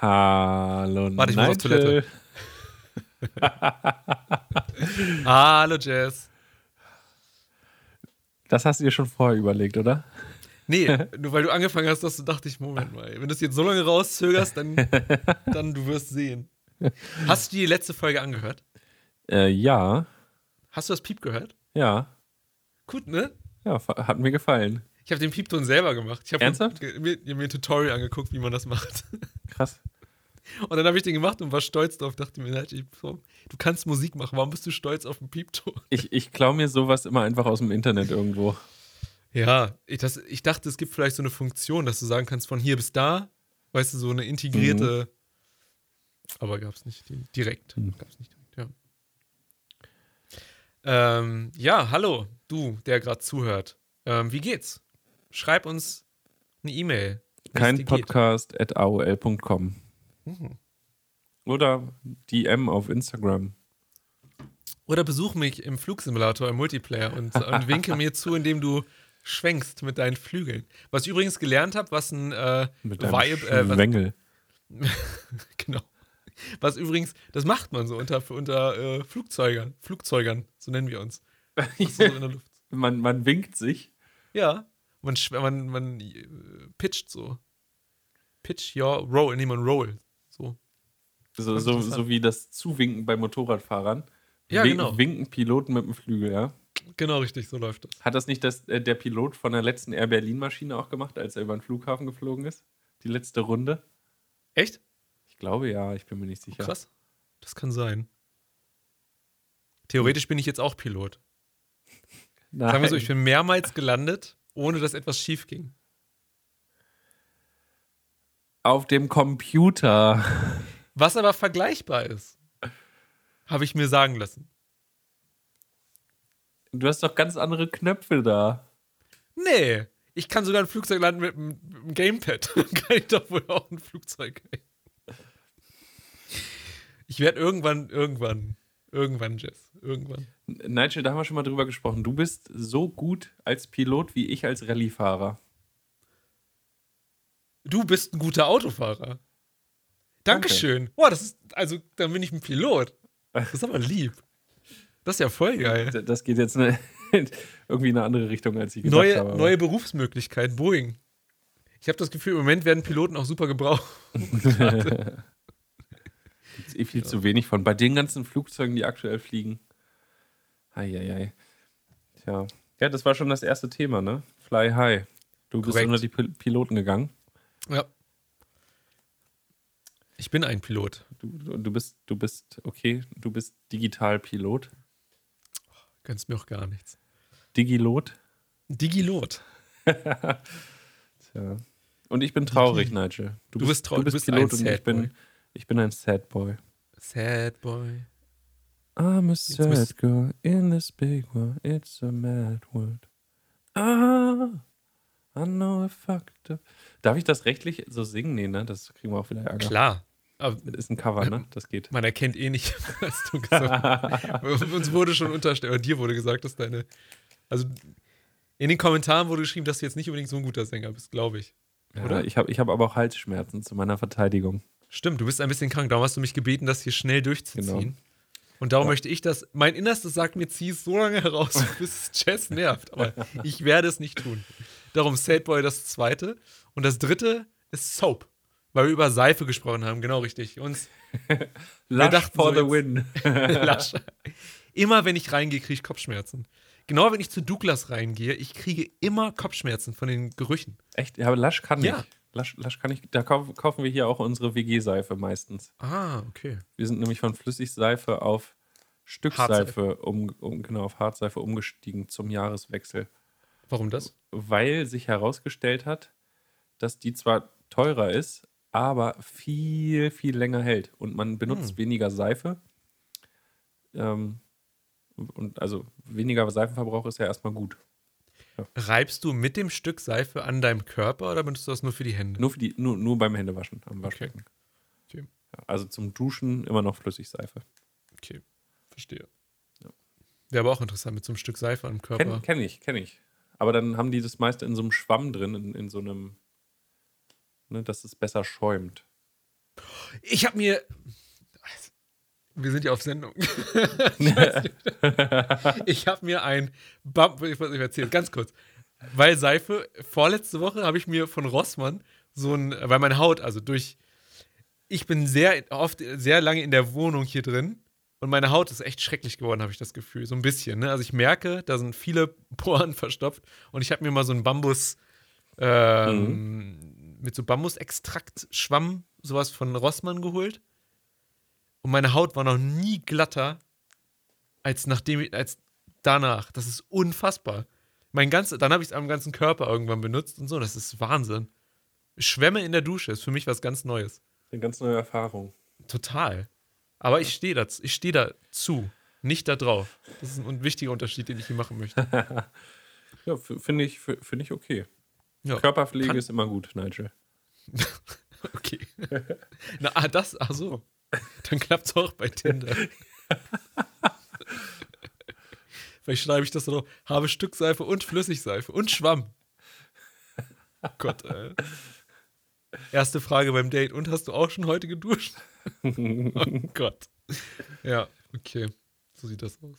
Hallo, Warte, ich muss auf Nigel. Toilette. Hallo, Jess. Das hast du dir schon vorher überlegt, oder? Nee, nur weil du angefangen hast, dass du dachte ich, Moment mal, wenn du es jetzt so lange rauszögerst, dann, dann du wirst sehen. Hast du die letzte Folge angehört? Äh, ja, Hast du das Piep gehört? ja, Gut, ne? ja, hat mir gefallen. Ich habe den Piepton selber gemacht. Ich habe mir, mir ein Tutorial angeguckt, wie man das macht. Krass. Und dann habe ich den gemacht und war stolz drauf. Dachte mir, du kannst Musik machen. Warum bist du stolz auf den Piepton? Ich, ich klaue mir sowas immer einfach aus dem Internet irgendwo. Ja, ich, das, ich dachte, es gibt vielleicht so eine Funktion, dass du sagen kannst, von hier bis da, weißt du, so eine integrierte. Aber gab es nicht direkt. Mhm. Gab's nicht direkt, ja. Ähm, ja, hallo, du, der gerade zuhört. Ähm, wie geht's? Schreib uns eine E-Mail. Kein. Podcast at aol.com. Mhm. Oder DM auf Instagram. Oder besuch mich im Flugsimulator im Multiplayer und, und winke mir zu, indem du schwenkst mit deinen Flügeln. Was ich übrigens gelernt habe, was ein äh, Mit Vibe, äh, was, genau. Was übrigens, das macht man so unter, unter äh, Flugzeugern, Flugzeugern, so nennen wir uns. So in der Luft. man, man winkt sich. Ja, man, man, man äh, pitcht so. Pitch your roll, nee, man roll. So. So, so, so wie das Zuwinken bei Motorradfahrern. Ja, Win- genau. Winken Piloten mit dem Flügel, ja. Genau richtig, so läuft das. Hat das nicht das, äh, der Pilot von der letzten Air Berlin-Maschine auch gemacht, als er über den Flughafen geflogen ist? Die letzte Runde? Echt? Ich glaube ja, ich bin mir nicht sicher. Krass. Das kann sein. Theoretisch bin ich jetzt auch Pilot. Nein. Sagen wir so, ich bin mehrmals gelandet, ohne dass etwas schief ging. Auf dem Computer. Was aber vergleichbar ist, habe ich mir sagen lassen. Du hast doch ganz andere Knöpfe da. Nee, ich kann sogar ein Flugzeug landen mit einem Gamepad. kann ich doch wohl auch ein Flugzeug. Ich werde irgendwann, irgendwann, irgendwann, Jess, irgendwann. Nigel, da haben wir schon mal drüber gesprochen. Du bist so gut als Pilot wie ich als Rallyefahrer. Du bist ein guter Autofahrer. Dankeschön. Boah, das ist, also, dann bin ich ein Pilot. Das ist aber lieb. Das ist ja voll geil. Das geht jetzt eine, irgendwie in eine andere Richtung, als ich gedacht Neue, habe. neue Berufsmöglichkeit, Boeing. Ich habe das Gefühl, im Moment werden Piloten auch super gebraucht. Gibt's eh viel zu wenig von. Bei den ganzen Flugzeugen, die aktuell fliegen. Eieiei. Tja. Ja, das war schon das erste Thema, ne? Fly High. Du bist Korrekt. unter die Pil Piloten gegangen. Ja. Ich bin ein Pilot. Du, du, du bist, du bist, okay, du bist Digitalpilot. Gönnst mir auch gar nichts. Digilot. Digilot. Tja. Und ich bin traurig, Nigel. Du bist traurig, Du du bist bist Pilot und ich bin. Ich bin ein Sad Boy. Sad Boy. I'm a sad girl in this big world. It's a mad world. Ah, I know I fucked up. Darf ich das rechtlich so singen? Nee, ne? Das kriegen wir auch wieder Ärger. Klar. Aber Das ist ein Cover, ne? Das geht. man erkennt eh nicht, was du gesagt hast. Uns wurde schon unterstellt, oder dir wurde gesagt, dass deine. Also in den Kommentaren wurde geschrieben, dass du jetzt nicht unbedingt so ein guter Sänger bist, glaube ich. Ja, Oder? Ich habe ich hab aber auch Halsschmerzen zu meiner Verteidigung. Stimmt, du bist ein bisschen krank. Darum hast du mich gebeten, das hier schnell durchzuziehen. Genau. Und darum Ja. möchte ich das. Mein Innerstes sagt mir, zieh es so lange heraus, bis es Jess nervt. Aber ich werde es nicht tun. Darum Sad Boy das zweite. Und das dritte ist Soap. Weil wir über Seife gesprochen haben. Genau richtig. Uns Lush dachten for so the win. Lasch. Immer wenn ich reingehe, kriege ich Kopfschmerzen. Genau wenn ich zu Douglas reingehe, ich kriege immer Kopfschmerzen von den Gerüchen. Echt? Ja, aber Lush kann Ja. nicht. Lush, Lush kann ich. Da kauf, kaufen wir hier auch unsere WG-Seife meistens. Ah, okay. Wir sind nämlich von Flüssigseife auf Stückseife, um, um, genau, auf Hartseife umgestiegen zum Jahreswechsel. Warum das? Weil sich herausgestellt hat, dass die zwar teurer ist, aber viel, viel länger hält. Und man benutzt Hm. weniger Seife. Ähm, und also weniger Seifenverbrauch ist ja erstmal gut. Reibst du mit dem Stück Seife an deinem Körper oder benutzt du das nur für die Hände? Nur, für die, nur, nur beim Händewaschen am Waschbecken. Okay. Ja, also zum Duschen immer noch Flüssigseife. Okay, verstehe. Ja. Wäre aber auch interessant mit so einem Stück Seife am Körper. Kenne kenn ich, kenne ich. Aber dann haben die das meiste in so einem Schwamm drin, in, in so einem, ne, dass es besser schäumt. Ich habe mir. Wir sind ja auf Sendung. ich habe mir ein Bump, ich muss euch erzählen, ganz kurz. Weil Seife, vorletzte Woche habe ich mir von Rossmann so ein, weil meine Haut, also durch, ich bin sehr oft, sehr lange in der Wohnung hier drin und meine Haut ist echt schrecklich geworden, habe ich das Gefühl. So ein bisschen, ne? Also ich merke, da sind viele Poren verstopft und ich habe mir mal so ein Bambus, ähm, mhm. mit so Bambusextrakt-Schwamm, sowas von Rossmann geholt. Und meine Haut war noch nie glatter als nachdem als danach. Das ist unfassbar. Mein ganze, dann habe ich es am ganzen Körper irgendwann benutzt und so. Das ist Wahnsinn. Schwämme in der Dusche ist für mich was ganz Neues. Eine ganz neue Erfahrung. Total. Aber ich stehe dazu. Ich stehe dazu. Nicht da drauf. Das ist ein wichtiger Unterschied, den ich hier machen möchte. ja, finde ich, find ich okay. Ja, Körperpflege ist immer gut, Nigel. okay. Na, ah, das, ach so. Dann klappt es auch bei Tinder. Vielleicht schreibe ich das noch. Habe Stückseife und Flüssigseife und Schwamm. Oh Gott, ey. Erste Frage beim Date. Und hast du auch schon heute geduscht? oh Gott. Ja, okay. So sieht das aus.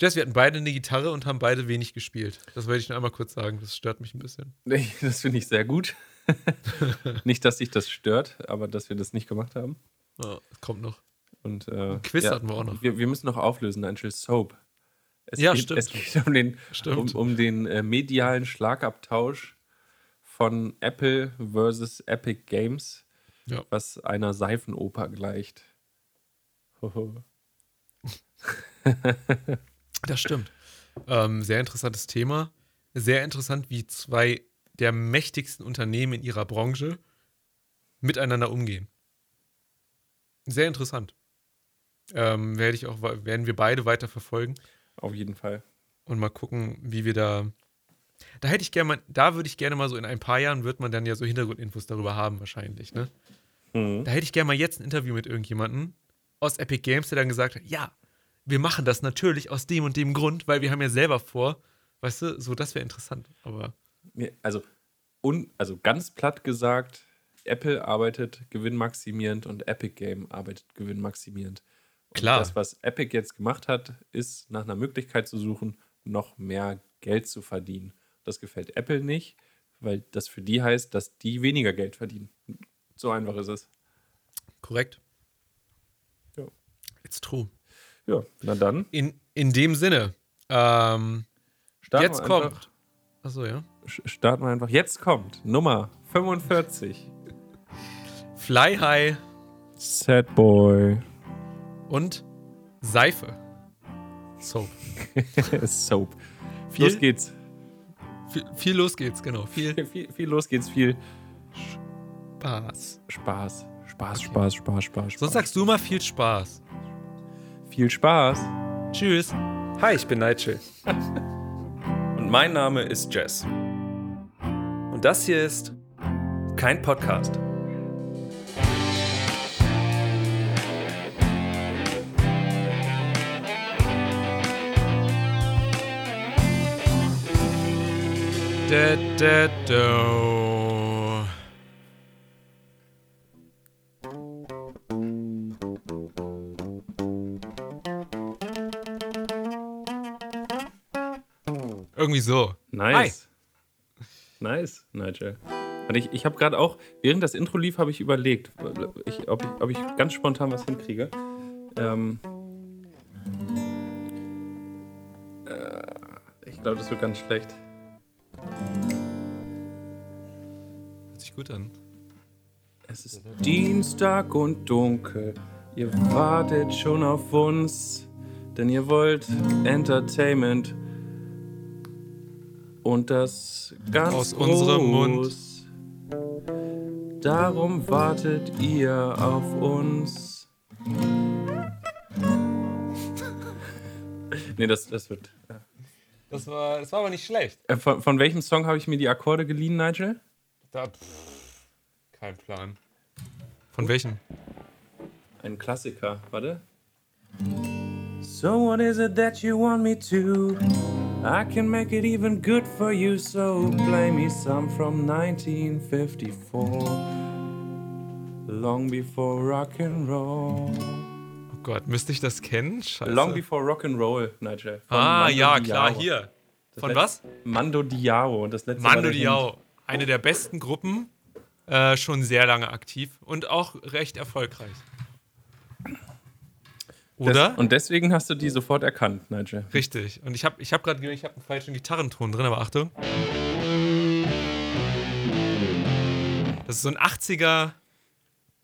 Jess, wir hatten beide eine Gitarre und haben beide wenig gespielt. Das wollte ich nur einmal kurz sagen. Das stört mich ein bisschen. Nee, das finde ich sehr gut. nicht, dass sich das stört, aber dass wir das nicht gemacht haben. Oh, kommt noch. Und, äh, Quiz ja, hatten wir auch noch. Wir, wir müssen noch auflösen, Angel Soap. Es ja, geht, stimmt. Es geht um den, um, um den äh, medialen Schlagabtausch von Apple versus Epic Games, ja. was einer Seifenoper gleicht. das stimmt. Ähm, sehr interessantes Thema. Sehr interessant, wie zwei der mächtigsten Unternehmen in ihrer Branche miteinander umgehen. Sehr interessant. Ähm, werde ich auch, werden wir beide weiter verfolgen. Auf jeden Fall. Und mal gucken, wie wir da. Da hätte ich gerne mal, da würde ich gerne mal so in ein paar Jahren wird man dann ja so Hintergrundinfos darüber haben, wahrscheinlich, ne? Mhm. Da hätte ich gerne mal jetzt ein Interview mit irgendjemandem aus Epic Games, der dann gesagt hat, ja, wir machen das natürlich aus dem und dem Grund, weil wir haben ja selber vor, weißt du, so das wäre interessant, aber. Also, un, also ganz platt gesagt, Apple arbeitet gewinnmaximierend und Epic Game arbeitet gewinnmaximierend. Und Klar. Das, was Epic jetzt gemacht hat, ist nach einer Möglichkeit zu suchen, noch mehr Geld zu verdienen. Das gefällt Apple nicht, weil das für die heißt, dass die weniger Geld verdienen. So einfach ist es. Korrekt. Ja. It's true. Ja, na dann. In, in dem Sinne, ähm, jetzt kommt. Achso, ja. Starten wir einfach. Jetzt kommt Nummer 45. Fly High. Sad Boy. Und Seife. Soap. Soap. Viel, los geht's. Viel, viel, los geht's, genau. Viel, viel, viel los geht's, viel Spaß. Spaß. Spaß, okay. Spaß, Spaß, Spaß, Spaß. Sonst sagst du mal viel Spaß. Viel Spaß. Tschüss. Hi, ich bin Nigel. Und mein Name ist Jess. Und das hier ist kein Podcast. Da, da, da. Irgendwie so. Nice. Hi. Nice, Nigel. Und ich, ich habe gerade auch, während das Intro lief, habe ich überlegt, ich, ob, ich, ob ich ganz spontan was hinkriege. Ähm, äh, ich glaube, das wird ganz schlecht. Sich gut an. Es ist Dienstag und dunkel. Ihr wartet schon auf uns, denn ihr wollt Entertainment. Und das ganz aus unserem Mund. Darum wartet ihr auf uns. nee, das, das wird. Das war, das war aber nicht schlecht. Äh, von, von welchem Song habe ich mir die Akkorde geliehen, Nigel? Da, pff, kein Plan. Von welchem? Ein Klassiker, warte. So what is it that you want me to? I can make it even good for you, so play me some from 1954. Long before rock and roll. Oh Gott, müsste ich das kennen? Scheiße. Long before rock and roll, Nigel. Ah, Mando ja, Diao. klar, hier. Das Von was? Mando Diao. Das letzte Mando. Diao. Eine der besten Gruppen, äh, schon sehr lange aktiv und auch recht erfolgreich. Oder? Und deswegen hast du die sofort erkannt, Nigel. Richtig. Und ich habe ich hab gerade ich habe einen falschen Gitarrenton drin, aber Achtung. Das ist so ein 80er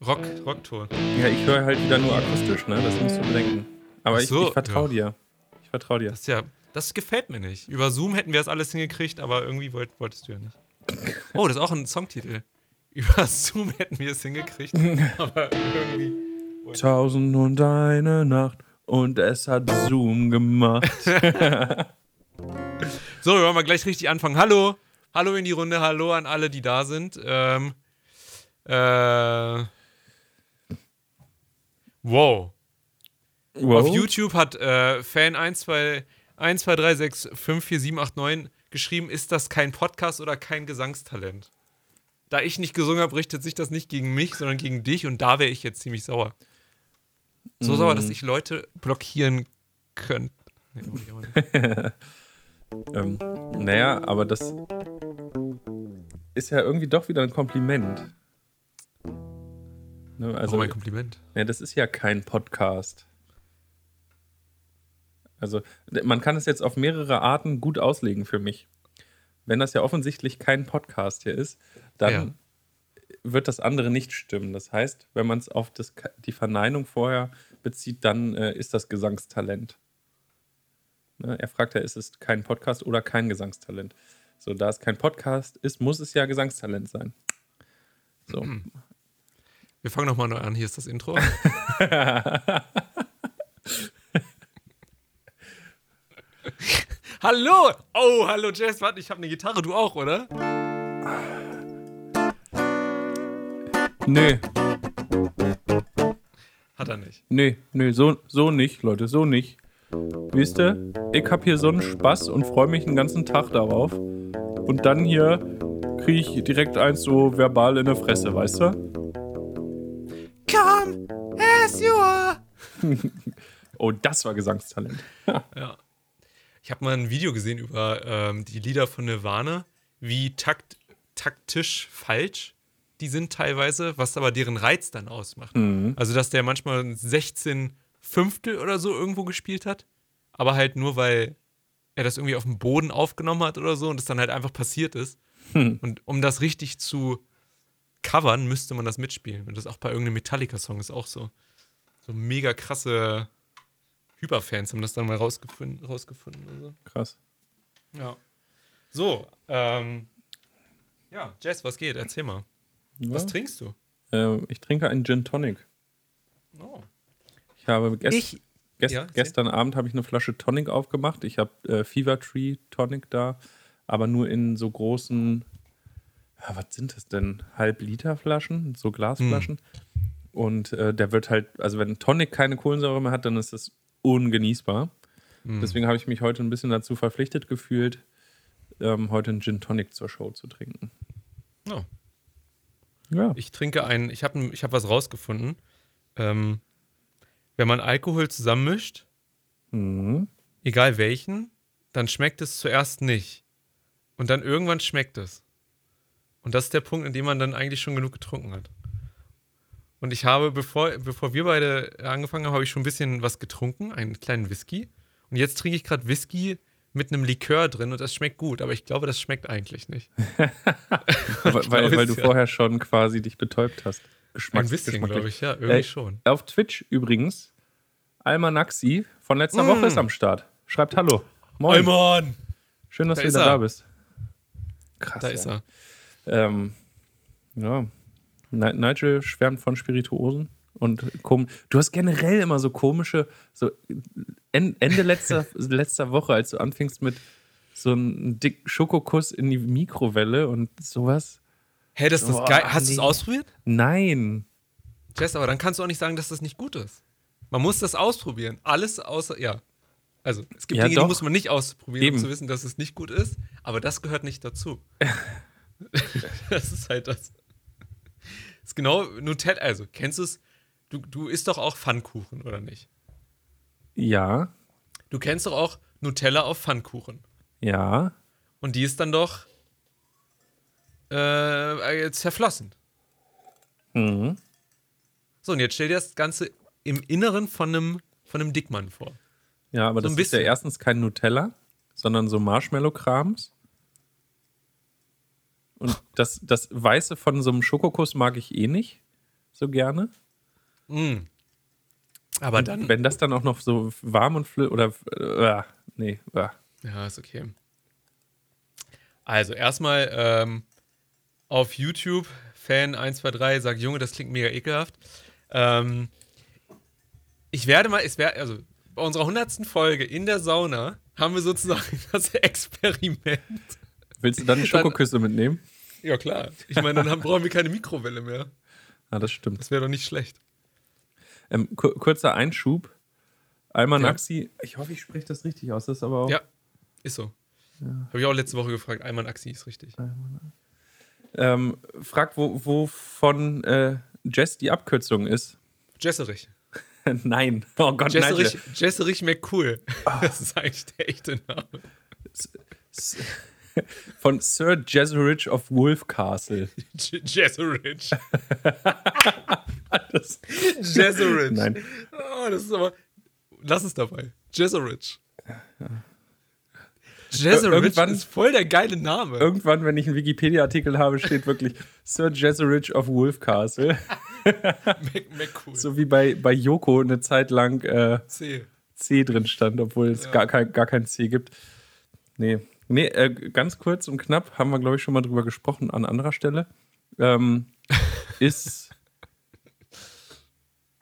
Rock, Rockton. Ja, ich höre halt wieder nur akustisch, ne? Das musst du bedenken. Aber Ach ich, so, ich vertraue dir. Ich vertraue dir. Das ja, das gefällt mir nicht. Über Zoom hätten wir das alles hingekriegt, aber irgendwie wollt, wolltest du ja nicht. Oh, das ist auch ein Songtitel. Über Zoom hätten wir es hingekriegt, aber irgendwie. Tausend und eine Nacht und es hat Zoom gemacht. So, wir wollen mal gleich richtig anfangen. Hallo, hallo in die Runde, hallo an alle, die da sind. Ähm, äh, wow. wow. Auf YouTube hat äh, Fan 123654789 geschrieben, ist das kein Podcast oder kein Gesangstalent? Da ich nicht gesungen habe, richtet sich das nicht gegen mich, sondern gegen dich und da wäre ich jetzt ziemlich sauer. So sauer, dass ich Leute blockieren könnte. Nee. Ähm, naja, aber das ist ja irgendwie doch wieder ein Kompliment. Ne, also, Also mein Kompliment. ja, das ist ja kein Podcast. Also, man kann es jetzt auf mehrere Arten gut auslegen für mich. Wenn das ja offensichtlich kein Podcast hier ist, dann Ja. wird das andere nicht stimmen. Das heißt, wenn man es auf das, die Verneinung vorher bezieht, dann äh, ist das Gesangstalent. Ne? Er fragt ja, ist es kein Podcast oder kein Gesangstalent? So, da es kein Podcast ist, muss es ja Gesangstalent sein. So. Wir fangen nochmal neu an. Hier ist das Intro. hallo! Oh, hallo Jess. Warte, ich habe eine Gitarre. Du auch, oder? Nö, Hat er nicht. nö, nö, so, so nicht, Leute, so nicht. Wisst ihr, ich hab hier so einen Spaß und freue mich den ganzen Tag darauf. Und dann hier kriege ich direkt eins so verbal in der Fresse, weißt du? Come as you are. Oh, das war Gesangstalent. Ja. Ich habe mal ein Video gesehen über ähm, die Lieder von Nirvana, wie takt, taktisch falsch die sind teilweise, was aber deren Reiz dann ausmacht. Also, dass der manchmal 16 Fünftel oder so irgendwo gespielt hat, aber halt nur, weil er das irgendwie auf dem Boden aufgenommen hat oder so und es dann halt einfach passiert ist. Und um das richtig zu covern, müsste man das mitspielen. Und das auch bei irgendeinem Metallica-Song ist auch so. So mega krasse Hyperfans haben das dann mal rausgefunden. rausgefunden oder so. Krass. Ja. So, ähm. Ja, Jess, was geht? Erzähl mal. Ja. Was trinkst du? Äh, ich trinke einen Gin Tonic. Oh. Ich habe gest Ich. gest Ja, gestern Abend habe ich eine Flasche Tonic aufgemacht. Ich habe äh, Fever Tree Tonic da, aber nur in so großen, ja, was sind das denn? Halb Liter Flaschen, so Glasflaschen. Und äh, der wird halt, also wenn Tonic keine Kohlensäure mehr hat, dann ist das ungenießbar. Deswegen habe ich mich heute ein bisschen dazu verpflichtet gefühlt, ähm, heute einen Gin Tonic zur Show zu trinken. Oh. Ja. Ich trinke ein, ich habe ich hab was rausgefunden. Ähm, wenn man Alkohol zusammenmischt, Mhm. egal welchen, dann schmeckt es zuerst nicht. Und dann irgendwann schmeckt es. Und das ist der Punkt, in dem man dann eigentlich schon genug getrunken hat. Und ich habe, bevor, bevor wir beide angefangen haben, habe ich schon ein bisschen was getrunken, einen kleinen Whisky. Und jetzt trinke ich gerade Whisky mit einem Likör drin und das schmeckt gut, aber ich glaube, das schmeckt eigentlich nicht. weil, weil, weil du ja. vorher schon quasi dich betäubt hast. Geschmacks, Ein bisschen, glaube ich, ja, irgendwie Äh, schon. Auf Twitch übrigens, Almanaxi von letzter Mm. Woche ist am Start. Schreibt Hallo. Moin. Mann! Schön, dass Da du wieder er. da bist. Krass. Da ja. ist er. Ähm, ja. Ni- Nigel schwärmt von Spirituosen. Und kom du hast generell immer so komische, so en Ende letzter, letzter Woche, als du anfingst mit so einem dicken Schokokuss in die Mikrowelle und sowas. Hey, das ist das geil. Hast du es nee. ausprobiert? Nein. Jess, aber dann kannst du auch nicht sagen, dass das nicht gut ist. Man muss das ausprobieren. Alles außer, ja. Also, es gibt Ja, Dinge, doch. die muss man nicht ausprobieren, Eben. um zu wissen, dass es nicht gut ist, aber das gehört nicht dazu. das ist halt das. Ist genau Nutella. Also, kennst du es? Du, du isst doch auch Pfannkuchen, oder nicht? Ja, Du kennst doch auch Nutella auf Pfannkuchen. ja. Und die ist dann doch äh, zerflossen. Mhm. So, und jetzt stell dir das Ganze im Inneren von einem, von einem Dickmann vor. Ja, aber So das ist ja erstens kein Nutella, sondern so Marshmallow-Krams. Und das, das Weiße von so einem Schokokuss mag ich eh nicht so gerne. Mm. Aber dann. Wenn das dann auch noch so warm und flü oder äh, nee, äh. Ja, ist okay. Also, erstmal ähm, auf YouTube, Fan 123 sagt, Junge, das klingt mega ekelhaft. Ähm, ich werde mal, es wär, also bei unserer 100. Folge in der Sauna haben wir sozusagen das Experiment. Willst du dann die Schokoküsse mitnehmen? Ja, klar. Ich meine, dann haben, brauchen wir keine Mikrowelle mehr. Ah, das stimmt. Das wäre doch nicht schlecht. Ähm, ku kurzer Einschub. Almanaxi, ich hoffe, ich spreche das richtig aus. Das ist aber auch. Ja, ist so. Habe ich auch letzte Woche gefragt. Ayman Axi ist richtig. Ähm, fragt, wo, wovon äh, Jess die Abkürzung ist. Jesserich. Nein. Oh Gott, Jesserich, nein. Jesserich McCool. Das ist eigentlich der echte Name. S- Von Sir Jeserich of Wolf Castle. J- Jesserich. Das, Jesserich. nein. Oh, das ist aber. Lass es dabei. Jesserich Irgendwann- ist voll der geile Name. Irgendwann, wenn ich einen Wikipedia-Artikel habe, steht wirklich Sir Jeserich of Wolf Castle. McCool. So wie bei, bei Yoko eine Zeit lang äh, C. C drin stand, obwohl es gar, kein, gar kein C gibt. Nee. Nee, äh, ganz kurz und knapp, haben wir, glaube ich, schon mal drüber gesprochen an anderer Stelle. Ähm, ist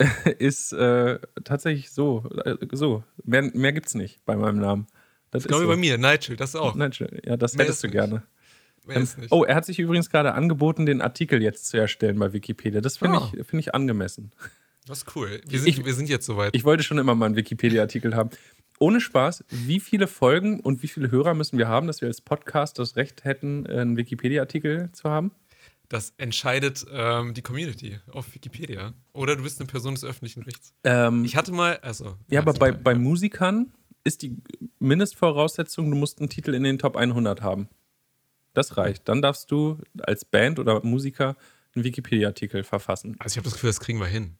ist äh, tatsächlich so. Äh, so. Mehr, mehr gibt's nicht bei meinem Namen. Das ist Glaube so. bei mir, Nigel, das auch. Nein, ja, das Mehr hättest du nicht. gerne. Ähm, oh, er hat sich übrigens gerade angeboten, den Artikel jetzt zu erstellen bei Wikipedia. Das finde Ah. ich, find ich angemessen. Das ist cool. Wir sind, Ich- wir sind jetzt soweit. Ich wollte schon immer mal einen Wikipedia-Artikel haben. Ohne Spaß, wie viele Folgen und wie viele Hörer müssen wir haben, dass wir als Podcast das Recht hätten, einen Wikipedia-Artikel zu haben? Das entscheidet ähm, die Community auf Wikipedia. Oder du bist eine Person des öffentlichen Rechts. Ähm, Ich hatte mal, also. ja, aber bei, bei Musikern ist die Mindestvoraussetzung, du musst einen Titel in den Top 100 haben. Das reicht. Dann darfst du als Band oder Musiker einen Wikipedia-Artikel verfassen. Also ich habe das Gefühl, das kriegen wir hin.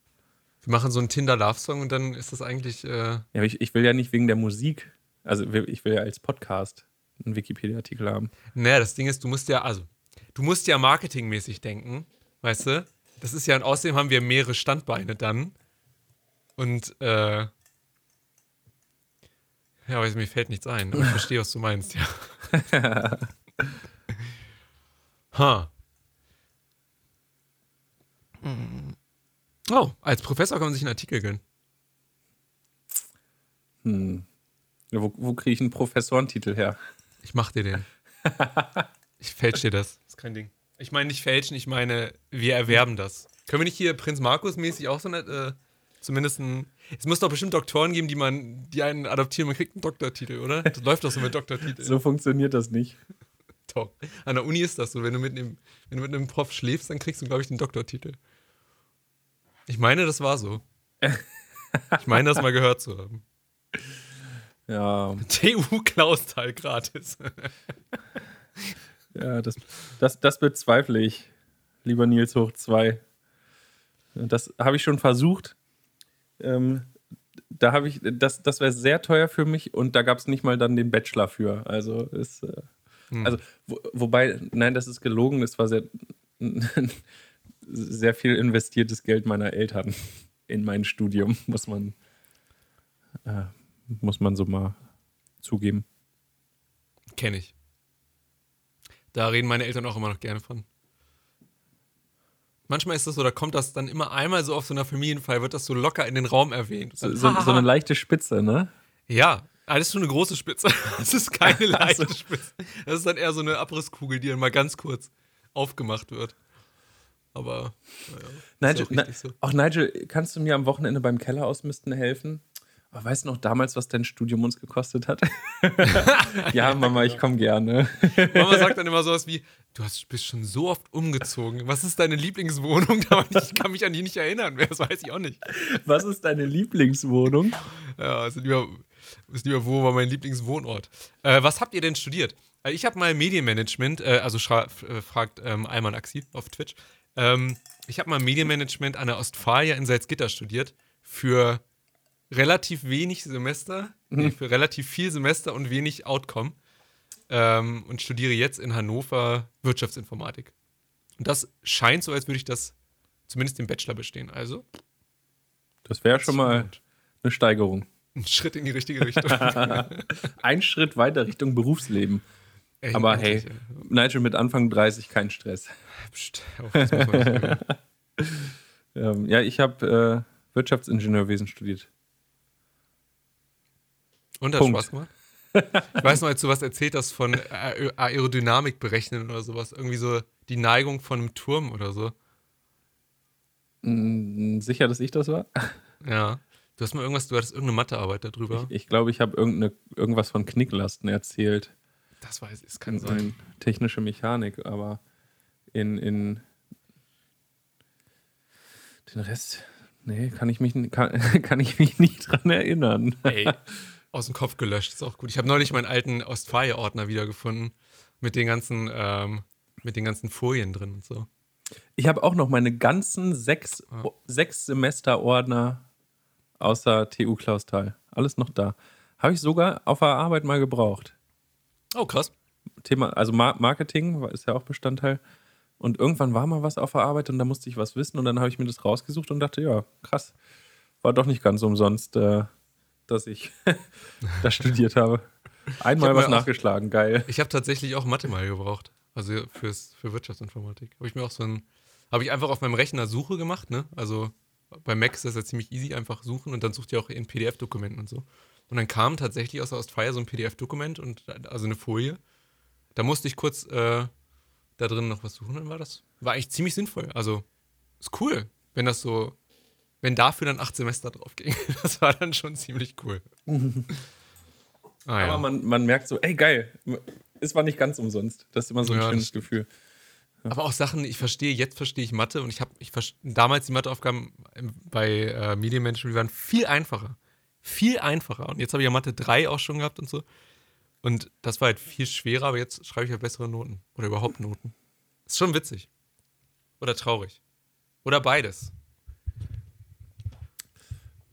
Wir machen so einen Tinder-Love-Song und dann ist das eigentlich. Äh, Ja, aber ich, ich will ja nicht wegen der Musik, also ich will ja als Podcast einen Wikipedia-Artikel haben. naja, das Ding ist, du musst ja, also, du musst ja marketingmäßig denken, weißt du? Das ist ja, und außerdem haben wir mehrere Standbeine dann. Und, äh. Ja, aber mir fällt nichts ein. Aber ich verstehe, was du meinst, ja. ha. Oh, als Professor kann man sich einen Artikel gönnen. Hm. Ja, Wo, wo kriege ich einen Professorentitel her? Ich mach dir den. Ich fälsch dir das. Das ist kein Ding. Ich meine nicht fälschen, ich meine, wir erwerben das. Können wir nicht hier Prinz Markus-mäßig auch so eine, äh, zumindest ein. Es muss doch bestimmt Doktoren geben, die man, die einen adoptieren, man kriegt einen Doktortitel, oder? Das läuft doch so mit Doktortitel. So funktioniert das nicht. Doch. An der Uni ist das so. Wenn du mit einem, wenn du mit einem Prof schläfst, dann kriegst du, glaube ich, den Doktortitel. Ich meine, das war so. Ich meine, das mal gehört zu haben. Ja, TU Klausthal gratis. ja das, das, das bezweifle ich, lieber Nils Hoch 2. Das habe ich schon versucht. Ähm, da habe ich, das, das wäre sehr teuer für mich und da gab es nicht mal dann den Bachelor für. Also ist, äh, Hm. also wo, wobei, nein, das ist gelogen. Das war sehr, sehr viel investiertes Geld meiner Eltern in mein Studium, muss man, äh, muss man so mal zugeben. Kenne ich. Da reden meine Eltern auch immer noch gerne von. Manchmal ist das so, da kommt das dann immer einmal so auf so einer Familienfeier, wird das so locker in den Raum erwähnt. So, so, so eine leichte Spitze, ne? ja, alles schon eine große Spitze. Das ist keine leichte Spitze. Das ist dann eher so eine Abrisskugel, die dann mal ganz kurz aufgemacht wird. Aber, naja. Nigel, ist ja na, so. auch Nigel, kannst du mir am Wochenende beim Keller ausmisten helfen? Aber weißt du noch damals, was dein Studium uns gekostet hat? ja, Mama, ich komme gerne. Mama sagt dann immer sowas wie, du hast, bist schon so oft umgezogen. Was ist deine Lieblingswohnung? Ich kann mich an die nicht erinnern. Das weiß ich auch nicht. Was ist deine Lieblingswohnung? Ja, also lieber, ist lieber, wo war mein Lieblingswohnort? Äh, was habt ihr denn studiert? Äh, ich habe mal Medienmanagement, äh, also äh, fragt ähm, Alman Axi auf Twitch. Ähm, ich habe mal Medienmanagement an der Ostfalia in Salzgitter studiert für relativ wenig Semester, mhm. nee, für relativ viel Semester und wenig Outcome. Ähm, und studiere jetzt in Hannover Wirtschaftsinformatik. Und das scheint so, als würde ich das zumindest im Bachelor bestehen. Also. Das wäre schon mal eine Steigerung. Ein Schritt in die richtige Richtung. Ein Schritt weiter Richtung Berufsleben. Ey, Aber hey, ja. Nigel mit Anfang 30 kein Stress. Psst, ähm, ja, ich habe äh, Wirtschaftsingenieurwesen studiert. Und hat Punkt. Spaß gemacht? Ich weiß noch, als du was erzählt hast von Aerodynamik berechnen oder sowas. Irgendwie so die Neigung von einem Turm oder so. Mm, sicher, dass ich das war? Ja. Du hast mal irgendwas, du hattest irgendeine Mathearbeit darüber. Ich, ich glaube, ich habe irgendwas von Knicklasten erzählt. Das weiß ich, es kann sein. Technische Mechanik, aber in, in den Rest, nee, kann ich mich, kann, kann ich mich nicht dran erinnern. Ey, aus dem Kopf gelöscht, ist auch gut. Ich habe neulich meinen alten Ostfalia-Ordner wiedergefunden mit den ganzen, ähm, mit den ganzen Folien drin und so. Ich habe auch noch meine ganzen sechs, ah. sechs Semester-Ordner außer TU Klausthal. Alles noch da. Habe ich sogar auf der Arbeit mal gebraucht. Oh, krass. Thema, also Marketing ist ja auch Bestandteil. Und irgendwann war mal was auf der Arbeit und da musste ich was wissen und dann habe ich mir das rausgesucht und dachte, ja, krass. War doch nicht ganz umsonst, äh, dass ich das studiert habe. Einmal was nachgeschlagen, geil. Ich habe tatsächlich auch Mathe mal gebraucht. Also fürs, für Wirtschaftsinformatik. Habe ich mir auch so ein, habe ich einfach auf meinem Rechner Suche gemacht, ne? Also bei Mac ist das ja ziemlich easy, einfach suchen und dann sucht ihr auch in PDF-Dokumenten und so. Und dann kam tatsächlich aus der Ostfire so ein PDF-Dokument und also eine Folie. Da musste ich kurz äh, da drin noch was suchen, dann war das, war eigentlich ziemlich sinnvoll. Also, ist cool, wenn das so, wenn dafür dann acht Semester drauf ging. Das war dann schon ziemlich cool. ah, ja. Aber man, man merkt so, ey, geil, es war nicht ganz umsonst. Das ist immer so ein ja, schönes Gefühl. Aber auch Sachen, ich verstehe, jetzt verstehe ich Mathe und ich habe ich damals die Matheaufgaben bei äh, Medienmanagement, die waren viel einfacher. Viel einfacher. Und jetzt habe ich ja Mathe 3 auch schon gehabt und so. Und das war halt viel schwerer, aber jetzt schreibe ich ja bessere Noten. Oder überhaupt Noten. Ist schon witzig. Oder traurig. Oder beides.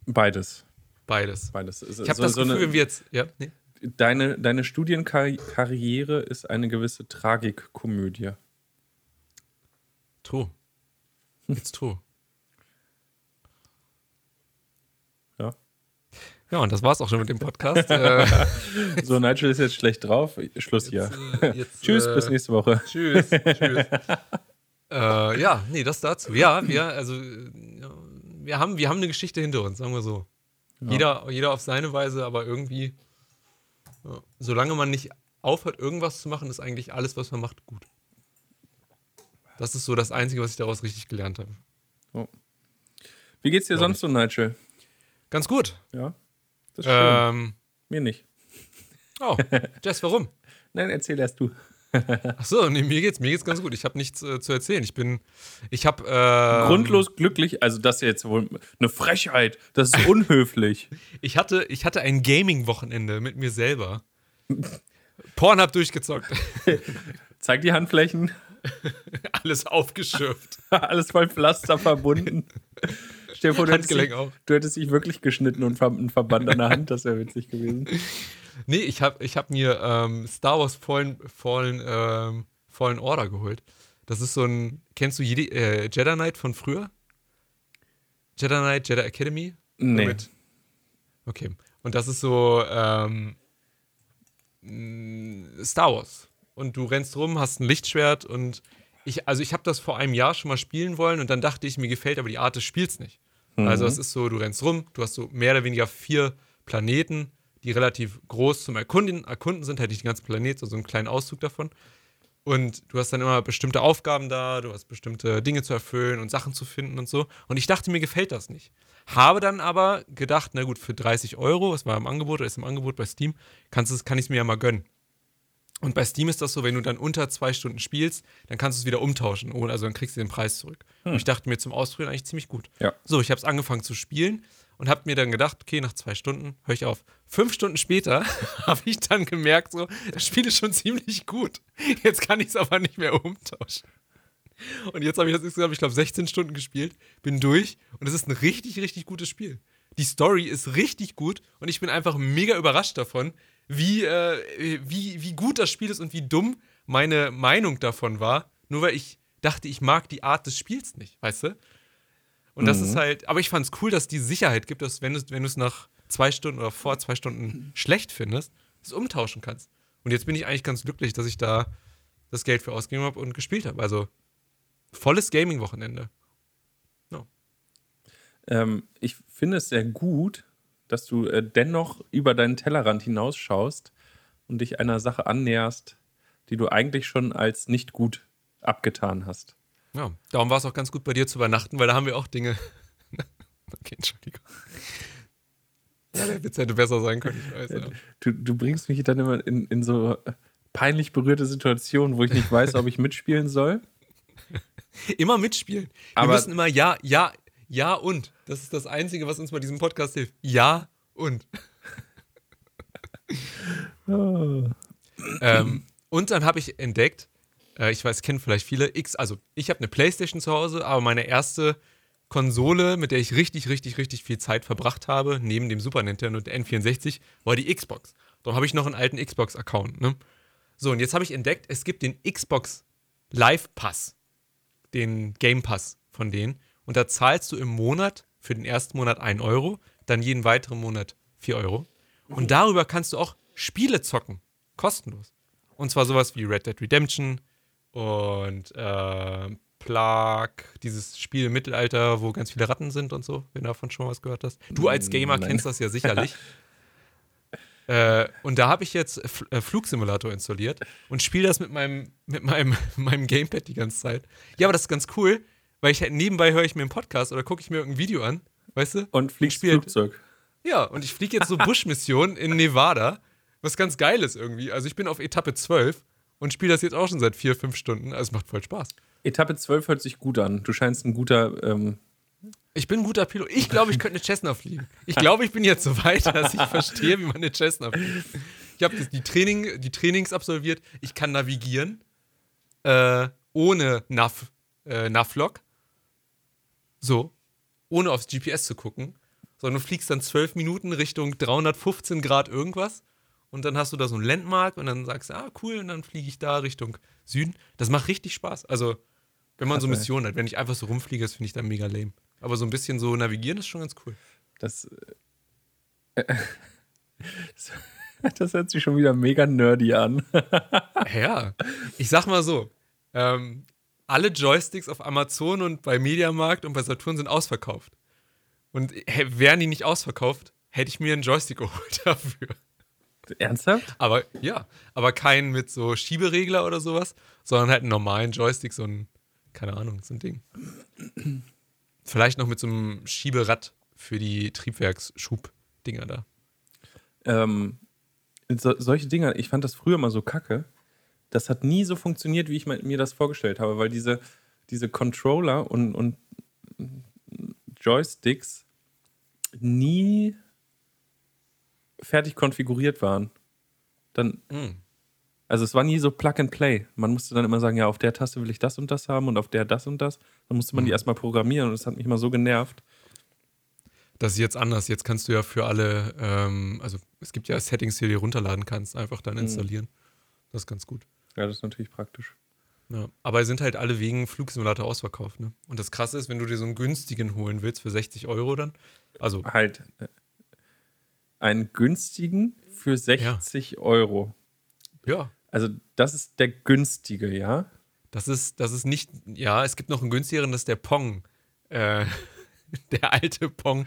Beides. Beides. Beides. Ich habe so, das Gefühl, so eine, wir jetzt. Ja, nee. Deine, deine Studienkarriere ist eine gewisse Tragikkomödie. True. It's true. Ja. Ja, und das war's auch schon mit dem Podcast. Äh, so, Nigel ist jetzt schlecht drauf. Schluss hier. Äh, jetzt, tschüss, äh, bis nächste Woche. Tschüss, tschüss. äh, ja, nee, das dazu. Ja, wir, also, wir haben, wir haben eine Geschichte hinter uns, sagen wir so. Ja. Jeder, jeder auf seine Weise, aber irgendwie, ja, solange man nicht aufhört, irgendwas zu machen, ist eigentlich alles, was man macht, gut. Das ist so das Einzige, was ich daraus richtig gelernt habe. Oh. Wie geht's dir Glaube sonst so, Nigel? Ganz gut. Ja. Das ist. Ähm, Mir nicht. Oh, Jess, warum? Nein, erzähl erst du. Ach so, nee, mir geht's, mir geht's ganz gut. Ich habe nichts äh, zu erzählen. Ich bin, ich habe ähm, grundlos glücklich. Also das ist jetzt wohl eine Frechheit. Das ist unhöflich. ich hatte, ich hatte ein Gaming-Wochenende mit mir selber. Pornhub durchgezockt. Zeig die Handflächen. Alles aufgeschürft. Alles voll Pflaster verbunden. Stell dir vor, du hättest, dich, auch. du hättest dich wirklich geschnitten und einen Verband an der Hand. Das wäre witzig gewesen. Nee, ich habe ich hab mir ähm, Star Wars Fallen, Fallen, ähm, Fallen Order geholt. Das ist so ein. Kennst du Jedi, äh, Jedi Knight von früher? Jedi Knight, Jedi Academy? Nee. Mit? Okay. Und das ist so ähm, Star Wars und du rennst rum, hast ein Lichtschwert und ich, also ich habe das vor einem Jahr schon mal spielen wollen und dann dachte ich, mir gefällt aber die Art des Spiels nicht. Mhm. Also es ist so, du rennst rum, du hast so mehr oder weniger vier Planeten, die relativ groß zum Erkunden, Erkunden sind, halt nicht den ganzen Planet, sondern so einen kleinen Auszug davon. Und du hast dann immer bestimmte Aufgaben da, du hast bestimmte Dinge zu erfüllen und Sachen zu finden und so. Und ich dachte, mir gefällt das nicht. Habe dann aber gedacht, na gut, für 30 Euro, es war im Angebot oder ist im Angebot bei Steam, kannst es, kann ich es mir ja mal gönnen. Und bei Steam ist das so, wenn du dann unter zwei Stunden spielst, dann kannst du es wieder umtauschen. Oder also dann kriegst du den Preis zurück. Hm. Und ich dachte mir zum Ausprobieren eigentlich ziemlich gut. Ja. So, ich habe es angefangen zu spielen und habe mir dann gedacht, okay, nach zwei Stunden höre ich auf. Fünf Stunden später habe ich dann gemerkt, so, das Spiel ist schon ziemlich gut. Jetzt kann ich es aber nicht mehr umtauschen. Und jetzt habe ich das insgesamt, ich glaube, 16 Stunden gespielt, bin durch und es ist ein richtig, richtig gutes Spiel. Die Story ist richtig gut und ich bin einfach mega überrascht davon, wie, äh, wie, wie gut das Spiel ist und wie dumm meine Meinung davon war, nur weil ich dachte, ich mag die Art des Spiels nicht, weißt du? Und das Mhm. ist halt, aber ich fand es cool, dass die Sicherheit gibt, dass wenn du wenn es nach zwei Stunden oder vor zwei Stunden schlecht findest, es umtauschen kannst. Und jetzt bin ich eigentlich ganz glücklich, dass ich da das Geld für ausgegeben habe und gespielt habe. Also volles Gaming-Wochenende. Ähm, ich finde es sehr gut, dass du äh, dennoch über deinen Tellerrand hinausschaust und dich einer Sache annäherst, die du eigentlich schon als nicht gut abgetan hast. Ja, darum war es auch ganz gut bei dir zu übernachten, weil da haben wir auch Dinge. okay, Entschuldigung. Ja, der Witz hätte besser sein können, ich weiß. Ja. Du, du bringst mich dann immer in, in so peinlich berührte Situationen, wo ich nicht weiß, ob ich mitspielen soll. Immer mitspielen. Wir Aber- müssen immer ja, ja, ja und. Das ist das Einzige, was uns bei diesem Podcast hilft. Ja und. ähm, und dann habe ich entdeckt, äh, ich weiß, kennen vielleicht viele, X, also ich habe eine Playstation zu Hause, aber meine erste Konsole, mit der ich richtig, richtig, richtig viel Zeit verbracht habe, neben dem Super Nintendo und der N64, war die Xbox. Darum habe ich noch einen alten Xbox-Account. Ne? So, und jetzt habe ich entdeckt, es gibt den Xbox Live Pass, den Game Pass von denen. Und da zahlst du im Monat für den ersten Monat 1 Euro, dann jeden weiteren Monat 4 Euro. Und darüber kannst du auch Spiele zocken. Kostenlos. Und zwar sowas wie Red Dead Redemption und äh, Plague, dieses Spiel im Mittelalter, wo ganz viele Ratten sind und so, wenn du davon schon mal was gehört hast. Du als Gamer Nein. kennst das ja sicherlich. äh, und da habe ich jetzt F äh, Flugsimulator installiert und spiele das mit meinem, mit meinem, meinem Gamepad die ganze Zeit. Ja, aber das ist ganz cool, weil ich halt nebenbei höre ich mir einen Podcast oder gucke ich mir irgendein Video an, weißt du? Und fliegst spielt- Flugzeug. Ja, und ich fliege jetzt so Bush-Missionen in Nevada, was ganz geil ist irgendwie. Also ich bin auf Etappe 12 und spiele das jetzt auch schon seit vier, fünf Stunden. Also es macht voll Spaß. Etappe 12 hört sich gut an. Du scheinst ein guter. Ähm, Ich bin ein guter Pilot. Ich glaube, ich könnte eine Cessna fliegen. Ich glaube, ich bin jetzt so weit, dass ich verstehe, wie man eine Cessna fliegt. Ich habe die, Training, die Trainings absolviert. Ich kann navigieren. Äh, ohne Nav, äh, Navlog. So. Ohne aufs GPS zu gucken. Sondern du fliegst dann zwölf Minuten Richtung 315 Grad irgendwas. Und dann hast du da so ein Landmark und dann sagst du, ah, cool, und dann fliege ich da Richtung Süden. Das macht richtig Spaß. Also, wenn man so. Missionen hat, wenn ich einfach so rumfliege, das finde ich dann mega lame. Aber so ein bisschen so navigieren ist schon ganz cool. das, äh, das hört sich schon wieder mega nerdy an. Ja, ich sag mal so, ähm, alle Joysticks auf Amazon und bei Mediamarkt und bei Saturn sind ausverkauft. Und wären die nicht ausverkauft, hätte ich mir einen Joystick geholt dafür. Ernsthaft? Aber ja, aber keinen mit so Schieberegler oder sowas, sondern halt einen normalen Joystick, so ein, keine Ahnung, so ein Ding. Vielleicht noch mit so einem Schieberad für die Triebwerksschubdinger da. Ähm, so, solche Dinger, ich fand das früher mal so kacke. Das hat nie so funktioniert, wie ich mir das vorgestellt habe, weil diese, diese Controller und, und Joysticks nie fertig konfiguriert waren. Dann, Mm. also es war nie so Plug and Play. Man musste dann immer sagen, ja, auf der Taste will ich das und das haben und auf der das und das. Dann musste man die erstmal programmieren und das hat mich mal so genervt. Das ist jetzt anders. Jetzt kannst du ja für alle, ähm, also es gibt ja Settings, die du dir runterladen kannst, einfach dann installieren. Das ist ganz gut. Ja, das ist natürlich praktisch. Ja. Aber sind halt alle wegen Flugsimulator ausverkauft. Ne? Und das Krasse ist, wenn du dir so einen günstigen holen willst für 60 Euro dann, also Halt äh, einen günstigen für 60 Euro. ja, Also das ist der günstige, ja? das ist, das ist nicht, ja, es gibt noch einen günstigeren, das ist der Pong. Äh, der alte Pong,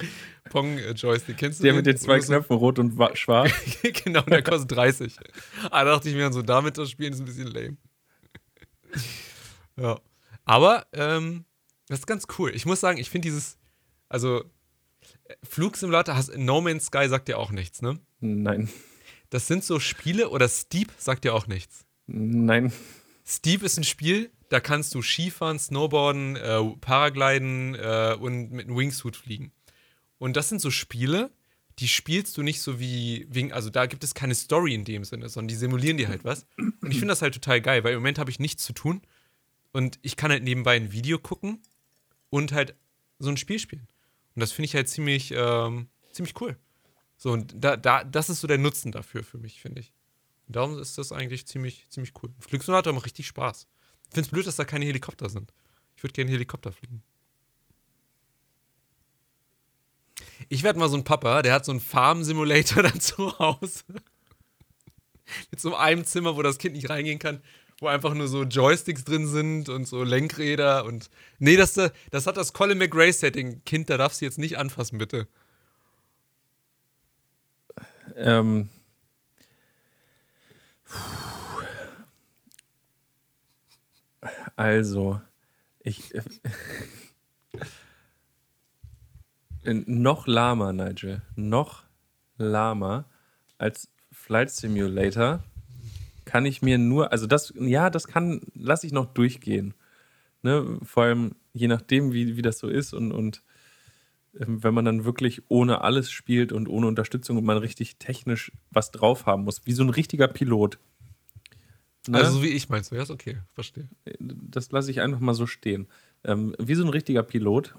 Pong-Joystick. Kennst du Der den? mit den zwei so- Knöpfen, rot und wa- schwarz. genau, der kostet 30. Ah, da dachte ich mir so, damit das Spielen ist ein bisschen lame. Ja. Aber ähm, das ist ganz cool. Ich muss sagen, ich finde dieses, also Flugsimulator, hast, No Man's Sky sagt dir auch nichts, ne? Nein. Das sind so Spiele oder Steep sagt dir auch nichts. Nein. Steep ist ein Spiel, da kannst du Skifahren, Snowboarden, äh, Paragliden äh, und mit einem Wingsuit fliegen. Und das sind so Spiele, die spielst du nicht so wie, wegen, also da gibt es keine Story in dem Sinne, sondern die simulieren dir halt was. Und ich finde das halt total geil, weil im Moment habe ich nichts zu tun und ich kann halt nebenbei ein Video gucken und halt so ein Spiel spielen. Und das finde ich halt ziemlich, ähm, ziemlich cool. So, und da, da, das ist so der Nutzen dafür für mich, finde ich. Und darum ist das eigentlich ziemlich, ziemlich cool. Flugsimulator macht richtig Spaß. Ich finde es blöd, dass da keine Helikopter sind. Ich würde gerne Helikopter fliegen. Ich werde mal so ein Papa, der hat so einen Farm-Simulator dann zu Hause. Mit so einem Zimmer, wo das Kind nicht reingehen kann, wo einfach nur so Joysticks drin sind und so Lenkräder und. Nee, das, das hat das Colin McRae-Setting. Kind, da darfst du jetzt nicht anfassen, bitte. Ähm. Also, ich. noch lahmer, Nigel. Noch lahmer als Flight Simulator kann ich mir nur, also das, ja, das kann, lasse ich noch durchgehen. Ne? Vor allem je nachdem, wie, wie das so ist und, und ähm, wenn man dann wirklich ohne alles spielt und ohne Unterstützung und man richtig technisch was drauf haben muss, wie so ein richtiger Pilot. Ne? Also so wie ich meinst du, ja, ist okay, verstehe. Das lasse ich einfach mal so stehen. Ähm, wie so ein richtiger Pilot.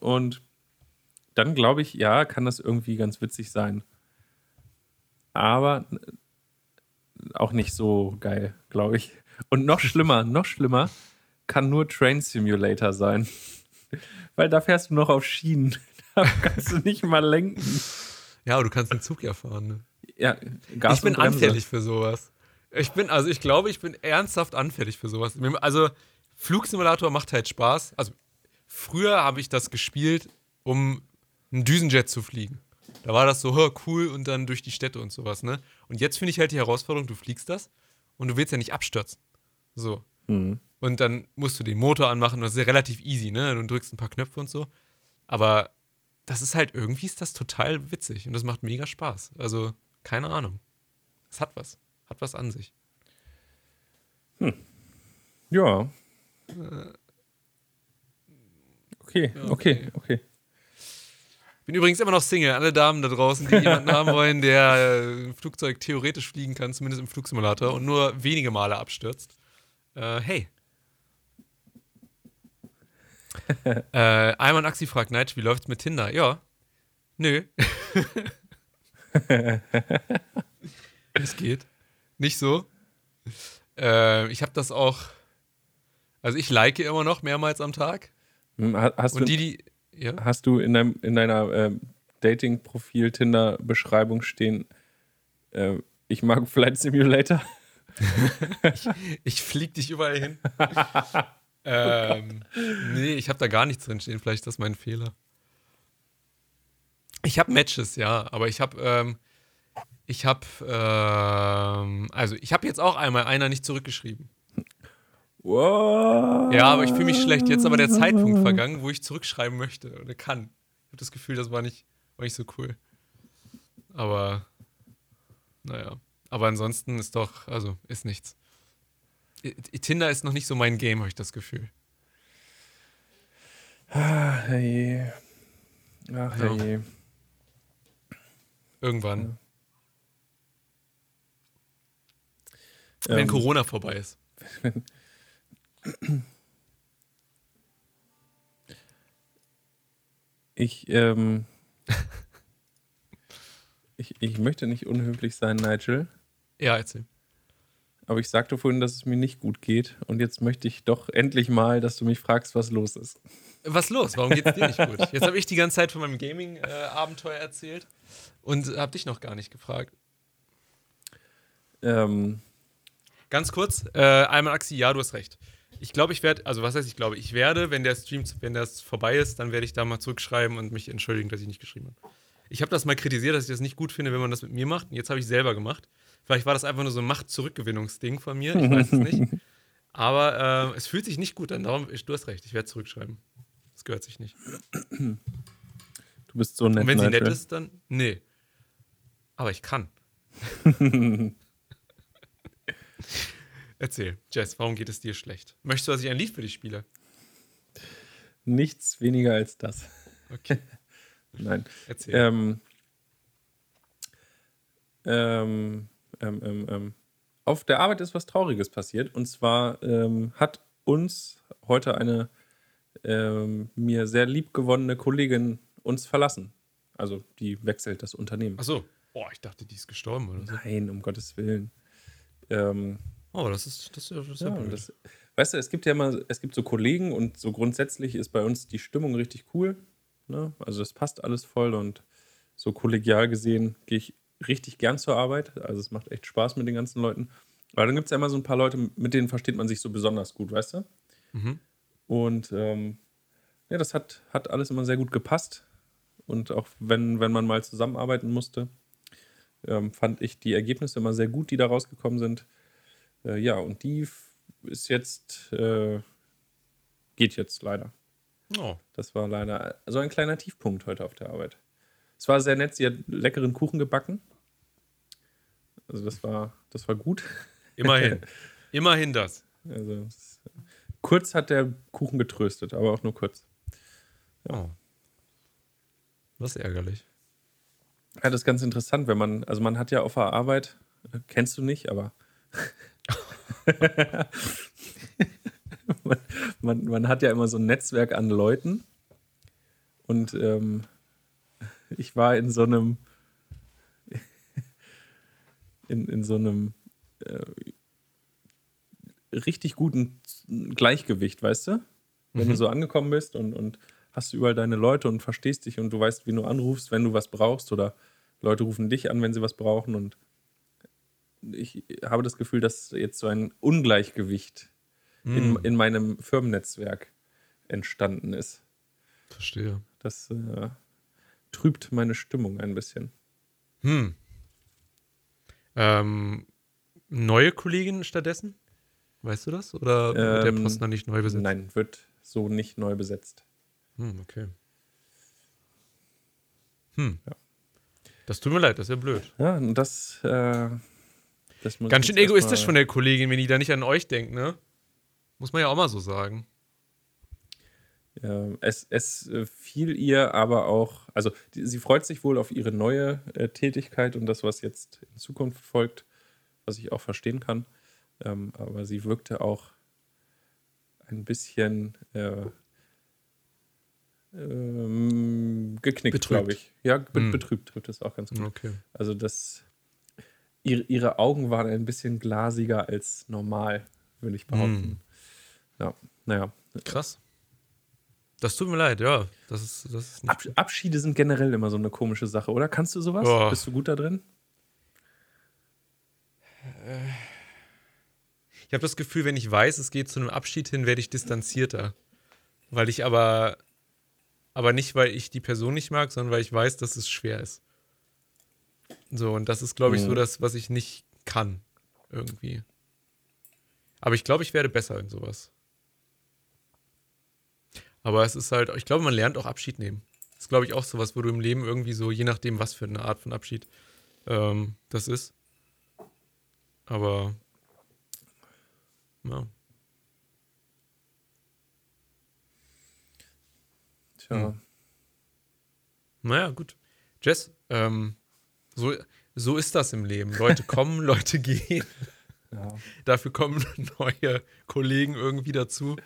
Und dann glaube ich, ja, kann das irgendwie ganz witzig sein. Aber auch nicht so geil, glaube ich. Und noch schlimmer, noch schlimmer, kann nur Train Simulator sein. Weil da fährst du noch auf Schienen. Da kannst du nicht mal lenken. Ja, aber du kannst den Zug ja fahren. Ne? Ja, Gas ich bin anfällig für sowas. Ich bin, also ich glaube, ich bin ernsthaft anfällig für sowas. Also, Flugsimulator macht halt Spaß. Also, früher habe ich das gespielt, um einen Düsenjet zu fliegen. Da war das so, hör, cool und dann durch die Städte und sowas, ne? Und jetzt finde ich halt die Herausforderung, du fliegst das und du willst ja nicht abstürzen. So. Mhm. Und dann musst du den Motor anmachen, das ist ja relativ easy, ne? Du drückst ein paar Knöpfe und so. Aber das ist halt, irgendwie ist das total witzig und das macht mega Spaß. Also, keine Ahnung. Es hat was. Hat was an sich. Hm. Ja. Okay, okay, okay. Bin übrigens immer noch Single. Alle Damen da draußen, die jemanden haben wollen, der ein Flugzeug theoretisch fliegen kann, zumindest im Flugsimulator, und nur wenige Male abstürzt. Äh, hey. äh, Ayman Axi fragt Nigel, wie läuft's mit Tinder? Ja. Nö. es geht. Nicht so. Äh, ich habe das auch. Also ich like immer noch mehrmals am Tag. Hm, hast Und die, die ja? Hast du in, deinem, in deiner äh, Dating-Profil, Tinder-Beschreibung stehen, äh, ich mag Flight Simulator? ich, ich flieg dich überall hin. ähm, nee, ich habe da gar nichts drin stehen. Vielleicht ist das mein Fehler. Ich habe Matches, ja, aber ich habe, ähm, ich habe, ähm, also ich habe jetzt auch einmal einer nicht zurückgeschrieben. What? Ja, aber ich fühle mich schlecht. Jetzt aber der Zeitpunkt vergangen, wo ich zurückschreiben möchte oder kann. Ich habe das Gefühl, das war nicht, war nicht so cool. Aber, naja. Aber ansonsten ist doch, also, ist nichts. Tinder ist noch nicht so mein Game, habe ich das Gefühl. Ach, hey. Ach, hey. Irgendwann. Wenn ähm, Corona vorbei ist. Ich, ähm, ich, ich möchte nicht unhöflich sein, Nigel. Ja, erzähl. Aber ich sagte vorhin, dass es mir nicht gut geht. Und jetzt möchte ich doch endlich mal, dass du mich fragst, was los ist. Was los? Warum geht es dir nicht gut? Jetzt habe ich die ganze Zeit von meinem Gaming-Abenteuer erzählt und habe dich noch gar nicht gefragt. Ähm. Ganz kurz, äh, einmal Axi, ja, du hast recht ich glaube, ich werde, also was heißt ich glaube, ich werde, wenn der Stream, wenn das vorbei ist, dann werde ich da mal zurückschreiben und mich entschuldigen, dass ich nicht geschrieben habe. Ich habe das mal kritisiert, dass ich das nicht gut finde, wenn man das mit mir macht. Und jetzt habe ich selber gemacht. Vielleicht war das einfach nur so ein Macht-Zurückgewinnungsding von mir, ich weiß es nicht. Aber äh, es fühlt sich nicht gut an. Darum, du hast recht, ich werde zurückschreiben. Es gehört sich nicht. Du bist so nett. Und wenn sie nett ist, dann. Nee. Aber ich kann. Erzähl, Jess, warum geht es dir schlecht? Möchtest du, dass ich ein Lied für dich spiele? Nichts weniger als das. Okay, Nein. erzähl. Ähm, ähm, ähm, ähm, ähm. Auf der Arbeit ist was Trauriges passiert. Und zwar ähm, hat uns heute eine mir sehr liebgewonnene Kollegin uns verlassen. Also die wechselt das Unternehmen. Achso. Boah, ich dachte, die ist gestorben oder so. Nein, um Gottes Willen. Ähm, Oh, das ist, das das ist ja, ja, das, weißt du, es gibt ja immer, es gibt so Kollegen und so grundsätzlich ist bei uns die Stimmung richtig cool. Ne? Also das passt alles voll und so kollegial gesehen gehe ich richtig gern zur Arbeit. Also es macht echt Spaß mit den ganzen Leuten. Aber dann gibt es ja immer so ein paar Leute, mit denen versteht man sich so besonders gut, weißt du? Mhm. Und ähm, ja, das hat, hat alles immer sehr gut gepasst. Und auch wenn, wenn man mal zusammenarbeiten musste, ähm, fand ich die Ergebnisse immer sehr gut, die da rausgekommen sind. Äh, ja, und die ist jetzt, äh, geht jetzt leider. Oh, Das war leider so ein kleiner Tiefpunkt heute auf der Arbeit. Es war sehr nett, sie hat leckeren Kuchen gebacken. Also das war, das war gut. immerhin. immerhin das. Also kurz hat der Kuchen getröstet, aber auch nur kurz. Oh. Das ist ärgerlich. Ja, das ist ganz interessant, wenn man, also man hat ja auf der Arbeit, kennst du nicht, aber man, man, man hat ja immer so ein Netzwerk an Leuten und ähm, ich war in so einem in, in so einem äh, richtig guten Gleichgewicht, weißt du? Wenn du so angekommen bist und, und hast du überall deine Leute und verstehst dich und du weißt, wie du anrufst, wenn du was brauchst oder Leute rufen dich an, wenn sie was brauchen und ich habe das Gefühl, dass jetzt so ein Ungleichgewicht in, in meinem Firmennetzwerk entstanden ist. Verstehe. Das äh, trübt meine Stimmung ein bisschen. Hm. Ähm, neue Kollegin stattdessen? Weißt du das? Oder wird der Ähm, Posten dann nicht neu besetzt? Nein, wird so nicht neu besetzt. Hm, okay. Hm. Ja. Das tut mir leid, das ist ja blöd. Ja, und das, äh, das muss Ganz schön egoistisch von der Kollegin, wenn die da nicht an euch denkt, ne? Muss man ja auch mal so sagen. Ja, es, es äh, fiel ihr aber auch, also die, sie freut sich wohl auf ihre neue äh, Tätigkeit und das, was jetzt in Zukunft folgt, was ich auch verstehen kann. Ähm, aber sie wirkte auch ein bisschen äh, ähm, geknickt, glaube ich. Ja, be Hm. betrübt trifft es auch ganz gut. Okay. Also das, ihre, ihre Augen waren ein bisschen glasiger als normal, würde ich behaupten. Hm. Ja, naja. Krass. Das tut mir leid, ja. Das ist, das ist Ab Abschiede sind generell immer so eine komische Sache, oder? Kannst du sowas? Boah. Bist du gut da drin? Ich habe das Gefühl, wenn ich weiß, es geht zu einem Abschied hin, werde ich distanzierter. Weil ich aber, aber nicht, weil ich die Person nicht mag, sondern weil ich weiß, dass es schwer ist. So, und das ist, glaube ich, so Mhm. das, was ich nicht kann. Irgendwie. Aber ich glaube, ich werde besser in sowas. Aber es ist halt, ich glaube, man lernt auch Abschied nehmen. Das ist, glaube ich, auch sowas, wo du im Leben irgendwie so, je nachdem, was für eine Art von Abschied ähm, das ist. Aber ja. Tja. Hm. Naja, gut. Jess, ähm, so, so ist das im Leben. Leute kommen, Leute gehen. Ja. Dafür kommen neue Kollegen irgendwie dazu.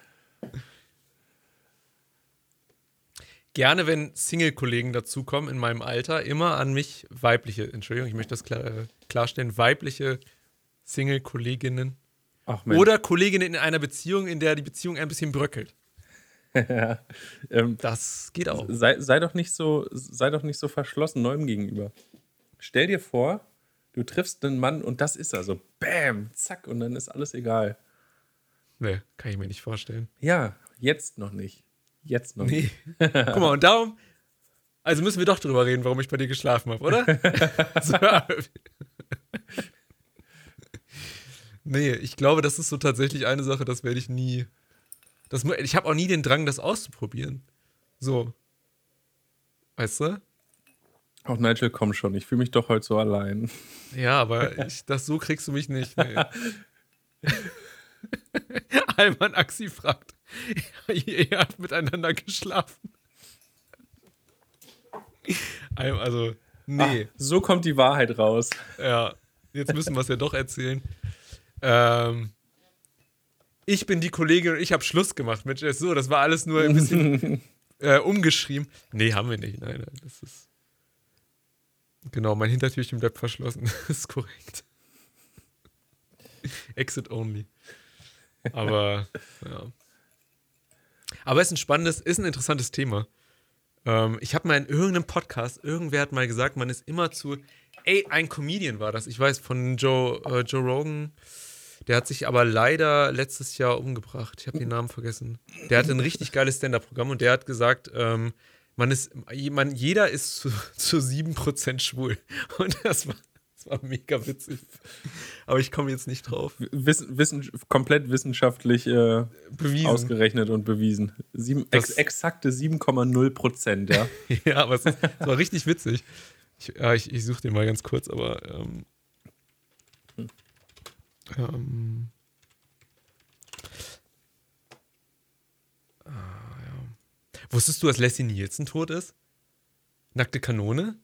Gerne, wenn Single-Kollegen dazukommen in meinem Alter, immer an mich weibliche, Entschuldigung, ich möchte das klar, klarstellen, weibliche Single-Kolleginnen oder Kolleginnen in einer Beziehung, in der die Beziehung ein bisschen bröckelt. ja. ähm, Das geht auch. sei, sei, doch nicht so, sei doch nicht so verschlossen neuem gegenüber. Stell dir vor, du triffst einen Mann und das ist er so. Bam, zack, und dann ist alles egal. Nee, kann ich mir nicht vorstellen. Ja, jetzt noch nicht. Jetzt noch nicht. Nee. Guck mal, und darum, also müssen wir doch drüber reden, warum ich bei dir geschlafen habe, oder? Nee, ich glaube, das ist so tatsächlich eine Sache, das werde ich nie. Das, ich habe auch nie den Drang, das auszuprobieren. So. Weißt du? Auch Nigel, komm schon, ich fühle mich doch heute so allein. Ja, aber ich, das so kriegst du mich nicht. Nee. Alman Axi fragt. Ihr habt miteinander geschlafen. Al- Also, nee. So kommt die Wahrheit raus. Ja, jetzt müssen wir es ja doch erzählen. Ähm, ich bin die Kollegin und ich habe Schluss gemacht mit Jess. So, das war alles nur ein bisschen äh, umgeschrieben. Nee, haben wir nicht. Nein, nein, das ist. Genau, mein Hintertürchen bleibt verschlossen. Das ist korrekt. Exit only. Aber, ja. Aber es ist ein spannendes, ist ein interessantes Thema. Ähm, ich habe mal in irgendeinem Podcast, irgendwer hat mal gesagt, man ist immer zu. Ey, ein Comedian war das. Ich weiß, von Joe, äh, Joe Rogan. Der hat sich aber leider letztes Jahr umgebracht. Ich habe den Namen vergessen. Der hatte ein richtig geiles Stand-Up-Programm und der hat gesagt, ähm, man ist, man, jeder ist zu, zu 7% schwul. Und das war, das war mega witzig. Aber ich komme jetzt nicht drauf. Wissen, wissen, komplett wissenschaftlich äh, Bewiesen. ausgerechnet und bewiesen. Sieben, ex, exakte 7,0 Prozent, ja. Ja, aber es, es war richtig witzig. Ich, ja, ich, ich suche den mal ganz kurz, aber. Ähm, ähm, ah, ja. Wusstest du, dass Leslie Nielsen tot ist? Nackte Kanone?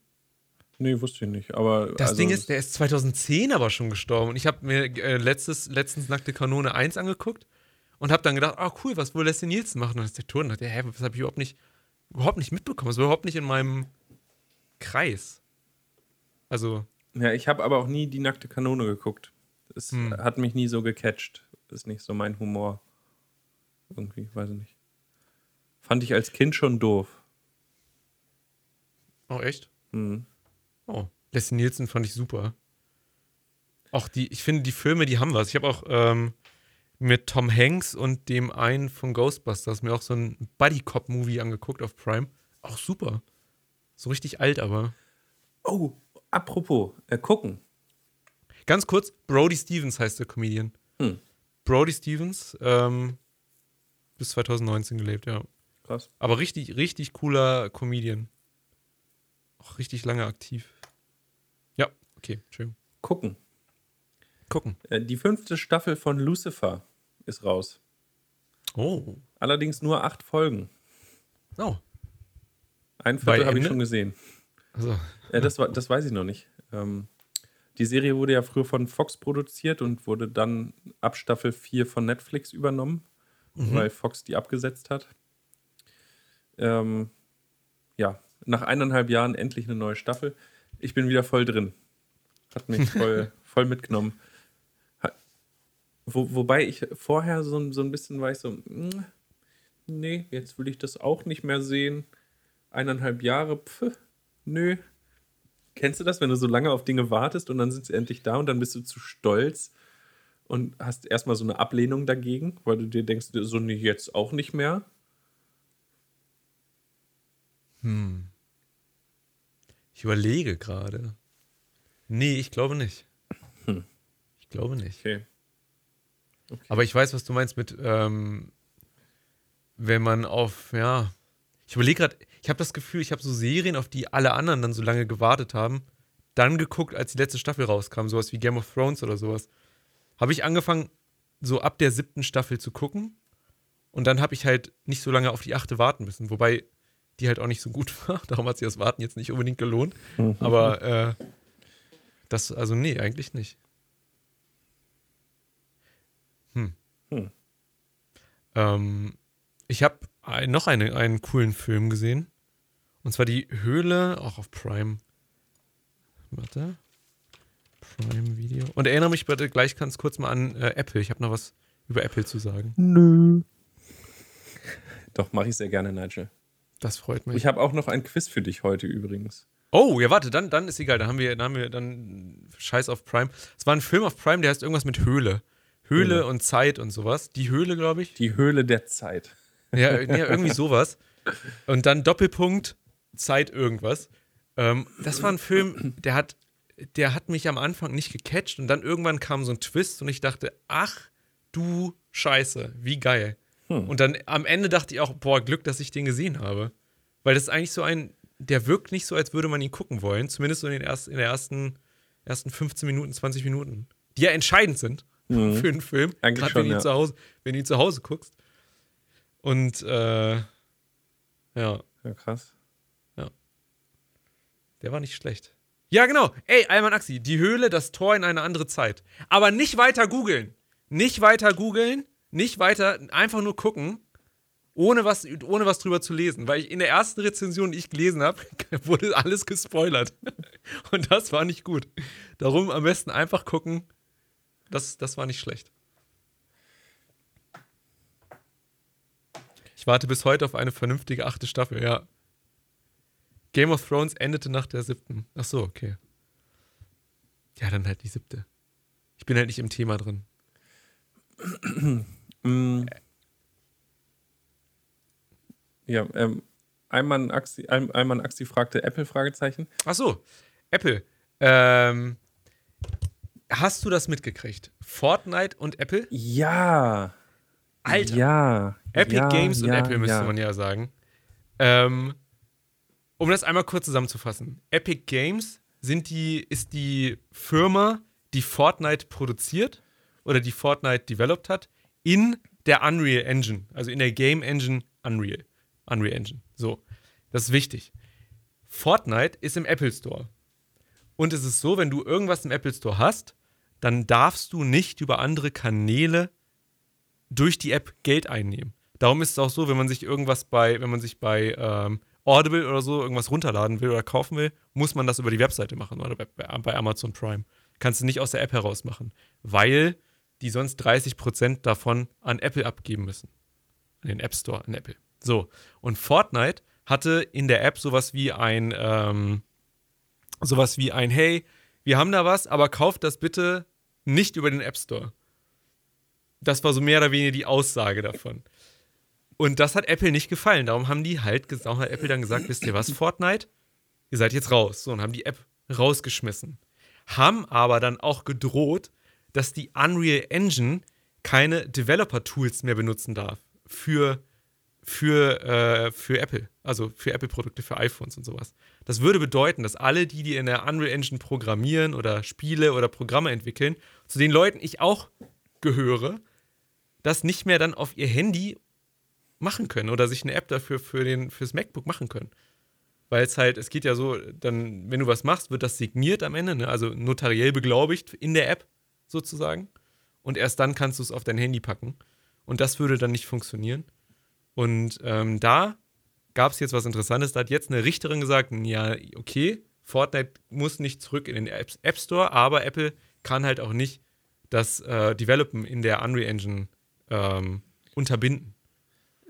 nee, wusste ich nicht. Aber Das also, Ding ist, der ist 2010 aber schon gestorben. Und ich habe mir äh, letztes, letztens Nackte Kanone 1 angeguckt und habe dann gedacht, ah cool, was will Leslie Nielsen machen? Und dann ist der tot. Und dachte, hä, was habe ich überhaupt nicht, überhaupt nicht mitbekommen? Das war überhaupt nicht in meinem Kreis. Also, Ja, ich habe aber auch nie die nackte Kanone geguckt. Es Hm. hat mich nie so gecatcht. Ist nicht so mein Humor. Irgendwie, weiß ich nicht. Fand ich als Kind schon doof. oh echt? Hm. Oh, Leslie Nielsen fand ich super. Auch die, ich finde, die Filme, die haben was. Ich habe auch ähm, mit Tom Hanks und dem einen von Ghostbusters mir auch so ein Buddy-Cop-Movie angeguckt auf Prime. Auch super. So richtig alt, aber. Oh, apropos, äh, gucken. Ganz kurz, Brody Stevens heißt der Comedian. Hm. Brody Stevens, ähm, bis 2019 gelebt, ja. Krass. Aber richtig, richtig cooler Comedian. Auch richtig lange aktiv. Ja, okay, schön. Gucken. Gucken. Äh, die fünfte Staffel von Lucifer ist raus. Oh. Allerdings nur acht Folgen. Oh. Ein Viertel habe ich schon gesehen. Also, Äh, das, das weiß ich noch nicht. Ähm, die Serie wurde ja früher von Fox produziert und wurde dann ab Staffel 4 von Netflix übernommen, weil Fox die abgesetzt hat. Ähm, ja, nach eineinhalb Jahren endlich eine neue Staffel. Ich bin wieder voll drin. Hat mich voll, voll mitgenommen. Wo, wobei ich vorher so, ein- so ein bisschen war ich so, mm, nee, jetzt will ich das auch nicht mehr sehen. Eineinhalb Jahre, pf, nö. Kennst du das, wenn du so lange auf Dinge wartest und dann sind sie endlich da und dann bist du zu stolz und hast erstmal so eine Ablehnung dagegen, weil du dir denkst, so nee, jetzt auch nicht mehr? hm. Ich überlege gerade. Nee, ich glaube nicht. Hm. Ich glaube nicht. Okay. Aber ich weiß, was du meinst mit, ähm, wenn man auf, ja. Ich überlege gerade, ich habe das Gefühl, ich habe so Serien, auf die alle anderen dann so lange gewartet haben, dann geguckt, als die letzte Staffel rauskam, sowas wie Game of Thrones oder sowas. Habe ich angefangen, so ab der siebten Staffel zu gucken. Und dann habe ich halt nicht so lange auf die achte warten müssen, wobei die halt auch nicht so gut war. Darum hat sich das Warten jetzt nicht unbedingt gelohnt. Aber äh, das, also nee, eigentlich nicht. Hm. Hm. Ähm, ich habe ein, noch eine, einen coolen Film gesehen. Und zwar die Höhle, auch auf Prime. Warte. Prime Video. Und erinnere mich bitte gleich ganz kurz mal an äh, Apple. Ich habe noch was über Apple zu sagen. Nö. Doch, mache ich sehr gerne, Nigel. Das freut mich. Ich habe auch noch ein Quiz für dich heute übrigens. Oh, ja, warte, dann, dann ist egal. Dann haben wir, dann haben wir dann Scheiß auf Prime. Es war ein Film auf Prime, der heißt irgendwas mit Höhle. Höhle Höhle. und Zeit und sowas. Die Höhle, glaube ich. Die Höhle der Zeit. Ja, ja, irgendwie sowas. Und dann Doppelpunkt, Zeit irgendwas. Ähm, das war ein Film, der hat, der hat mich am Anfang nicht gecatcht und dann irgendwann kam so ein Twist und ich dachte, ach du Scheiße, wie geil. Hm. Und dann am Ende dachte ich auch, boah, Glück, dass ich den gesehen habe. Weil das ist eigentlich so ein, der wirkt nicht so, als würde man ihn gucken wollen, zumindest so in den ersten, in der ersten, ersten 15 Minuten, 20 Minuten, die ja entscheidend sind Mhm. für einen Film, Eigentlich gerade schon, wenn, du ihn ja. zu Hause, wenn du ihn zu Hause guckst. Und äh, ja, Ja, krass. Der war nicht schlecht. Ja, genau. Ey, Alman Axi, die Höhle, das Tor in eine andere Zeit. Aber nicht weiter googeln. Nicht weiter googeln. Nicht weiter, einfach nur gucken. Ohne was, ohne was drüber zu lesen. Weil ich in der ersten Rezension, die ich gelesen habe, wurde alles gespoilert. Und das war nicht gut. Darum am besten einfach gucken. Das, das war nicht schlecht. Ich warte bis heute auf eine vernünftige achte Staffel, ja. Game of Thrones endete nach der siebten. Ach so, okay. Ja, dann halt die siebte. Ich bin halt nicht im Thema drin. Mm. Ja, ähm, Ayman Axi, Ayman Axi fragte Apple Fragezeichen. Ach so, Apple. Ähm, hast du das mitgekriegt? Fortnite und Apple? Ja. Alter. Ja. Epic ja, Games und ja, Apple müsste ja. man ja sagen. Ähm, um das einmal kurz zusammenzufassen. Epic Games sind die, ist die Firma, die Fortnite produziert oder die Fortnite developed hat, in der Unreal Engine, also in der Game Engine Unreal. Unreal Engine. So. Das ist wichtig. Fortnite ist im Apple Store. Und es ist so, wenn du irgendwas im Apple Store hast, dann darfst du nicht über andere Kanäle durch die App Geld einnehmen. Darum ist es auch so, wenn man sich irgendwas bei, wenn man sich bei ähm, Audible oder so irgendwas runterladen will oder kaufen will, muss man das über die Webseite machen oder bei, Amazon Prime. Kannst du nicht aus der App heraus machen, weil die sonst 30% davon an Apple abgeben müssen. An den App Store, an Apple. So. Und Fortnite hatte in der App sowas wie ein, ähm, sowas wie ein, hey, wir haben da was, aber kauft das bitte nicht über den App Store. Das war so mehr oder weniger die Aussage davon. Und das hat Apple nicht gefallen. Darum haben die halt gesagt, hat Apple dann gesagt, wisst ihr was, Fortnite? Ihr seid jetzt raus. So, und haben die App rausgeschmissen. Haben aber dann auch gedroht, dass die Unreal Engine keine Developer-Tools mehr benutzen darf für, für, äh, für Apple. Also für Apple-Produkte, für iPhones und sowas. Das würde bedeuten, dass alle, die, die in der Unreal Engine programmieren oder Spiele oder Programme entwickeln, zu den Leuten ich auch gehöre, das nicht mehr dann auf ihr Handy machen können oder sich eine App dafür für den, fürs MacBook machen können. Weil es halt, es geht ja so, dann, wenn du was machst, wird das signiert am Ende, ne? also notariell beglaubigt in der App sozusagen. Und erst dann kannst du es auf dein Handy packen. Und das würde dann nicht funktionieren. Und ähm, da gab es jetzt was Interessantes. Da hat jetzt eine Richterin gesagt: Ja, okay, Fortnite muss nicht zurück in den App, Store, aber Apple kann halt auch nicht das äh, Developen in der Unreal Engine ähm, unterbinden.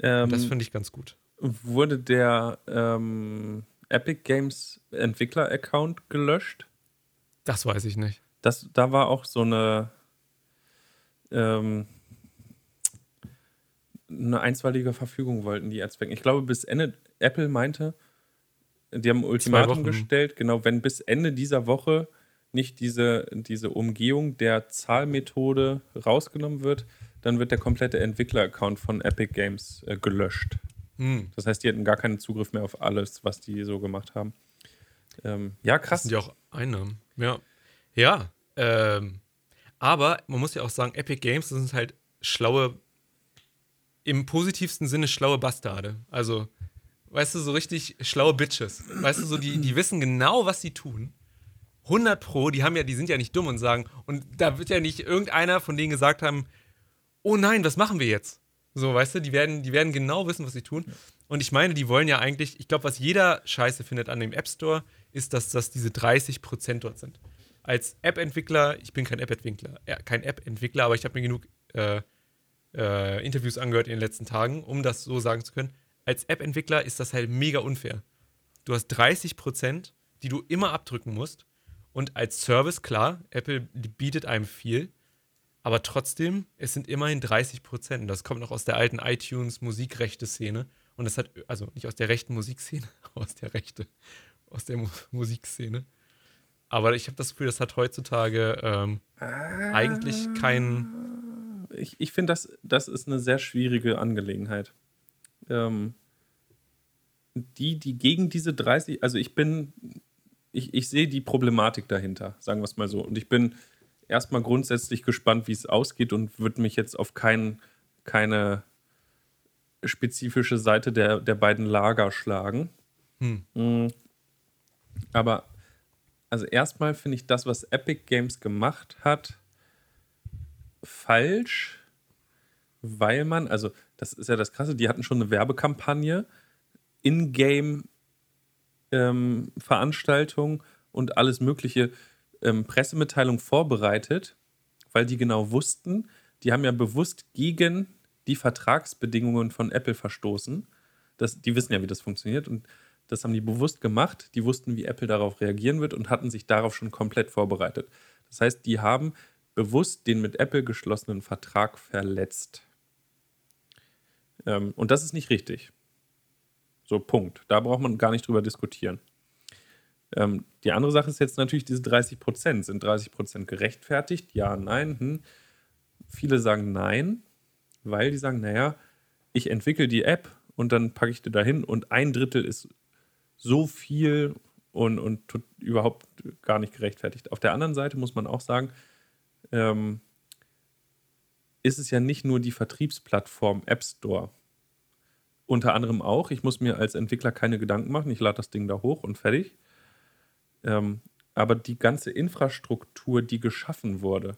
Ähm, das finde ich ganz gut. wurde der ähm, Epic Games Entwickler-Account gelöscht? Das weiß ich nicht. Das, da war auch so eine, ähm, eine einstweilige Verfügung wollten die erzwecken. Ich glaube, bis Ende, Apple meinte, die haben ein Ultimatum gestellt, genau, wenn bis Ende dieser Woche nicht diese, diese Umgehung der Zahlmethode rausgenommen wird, dann wird der komplette Entwickler-Account von Epic Games äh, gelöscht. Hm. Das heißt, die hatten gar keinen Zugriff mehr auf alles, was die so gemacht haben. Ähm, ja, Das krass. sind ja auch Einnahmen. Ja. Ja. Ähm, aber man muss ja auch sagen, Epic Games, das sind halt schlaue, im positivsten Sinne schlaue Bastarde. Also, weißt du, so richtig schlaue Bitches. Weißt du, so die, die wissen genau, was sie tun. 100 Pro, die haben ja, die sind ja nicht dumm und sagen, und da wird ja nicht irgendeiner von denen gesagt haben, oh nein, was machen wir jetzt? So, weißt du, die werden, die werden genau wissen, was sie tun. Und ich meine, die wollen ja eigentlich, ich glaube, was jeder scheiße findet an dem App Store, ist, dass das diese 30% dort sind. Als App-Entwickler, ich bin kein App-Entwickler, äh, kein App-Entwickler, aber ich habe mir genug äh, äh, Interviews angehört in den letzten Tagen, um das so sagen zu können. Als App-Entwickler ist das halt mega unfair. Du hast 30%, die du immer abdrücken musst. Und als Service, klar, Apple bietet einem viel, aber trotzdem, es sind immerhin 30 Prozent. Das kommt noch aus der alten iTunes-Musikrechte-Szene. Und das hat, also nicht aus der rechten Musikszene, aus der Rechte, aus der Mu Musikszene. aber ich habe das Gefühl, das hat heutzutage ähm, eigentlich keinen. Ich, ich finde, das, das ist eine sehr schwierige Angelegenheit. Ähm, die, die gegen diese 30, also ich bin, ich, ich sehe die Problematik dahinter, sagen wir es mal so. Und ich bin erstmal grundsätzlich gespannt, wie es ausgeht und würde mich jetzt auf kein, keine spezifische Seite der, der beiden Lager schlagen. Hm. Mm. Aber also erstmal finde ich das, was Epic Games gemacht hat, falsch, weil man, also das ist ja das Krasse, die hatten schon eine Werbekampagne, in-game ähm, Veranstaltung und alles mögliche ähm, Pressemitteilung vorbereitet, weil die genau wussten, die haben ja bewusst gegen die Vertragsbedingungen von Apple verstoßen. Das, die wissen ja, wie das funktioniert und das haben die bewusst gemacht. Die wussten, wie Apple darauf reagieren wird und hatten sich darauf schon komplett vorbereitet. Das heißt, die haben bewusst den mit Apple geschlossenen Vertrag verletzt. Ähm, und das ist nicht richtig. So, Punkt. Da braucht man gar nicht drüber diskutieren. Ähm, die andere Sache ist jetzt natürlich diese 30 Prozent. Sind 30 Prozent gerechtfertigt? Ja, nein. Hm. Viele sagen nein, weil die sagen, naja, ich entwickle die App und dann packe ich die dahin und ein Drittel ist so viel und, und überhaupt gar nicht gerechtfertigt. Auf der anderen Seite muss man auch sagen, ähm, ist es ja nicht nur die Vertriebsplattform App Store. Unter anderem auch. Ich muss mir als Entwickler keine Gedanken machen. Ich lade das Ding da hoch und fertig. Ähm, aber die ganze Infrastruktur, die geschaffen wurde,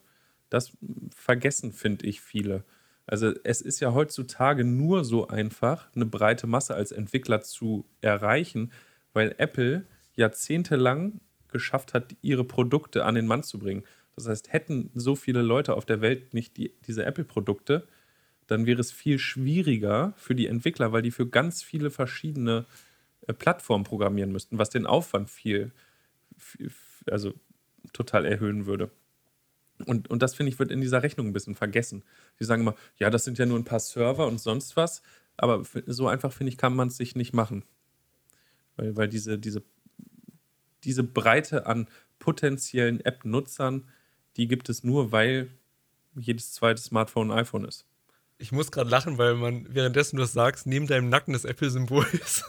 das vergessen, finde ich, viele. Also es ist ja heutzutage nur so einfach, eine breite Masse als Entwickler zu erreichen, weil Apple jahrzehntelang geschafft hat, ihre Produkte an den Mann zu bringen. Das heißt, hätten so viele Leute auf der Welt nicht die, diese Apple-Produkte, dann wäre es viel schwieriger für die Entwickler, weil die für ganz viele verschiedene äh, Plattformen programmieren müssten, was den Aufwand viel, viel also total erhöhen würde. Und, und das, finde ich, wird in dieser Rechnung ein bisschen vergessen. Die sagen immer, ja, das sind ja nur ein paar Server und sonst was. Aber so einfach, finde ich, kann man es sich nicht machen. Weil, weil diese, diese, diese Breite an potenziellen App-Nutzern, die gibt es nur, weil jedes zweite Smartphone ein iPhone ist. Ich muss gerade lachen, weil man währenddessen du das sagst, neben deinem Nacken das Apple-Symbol ist.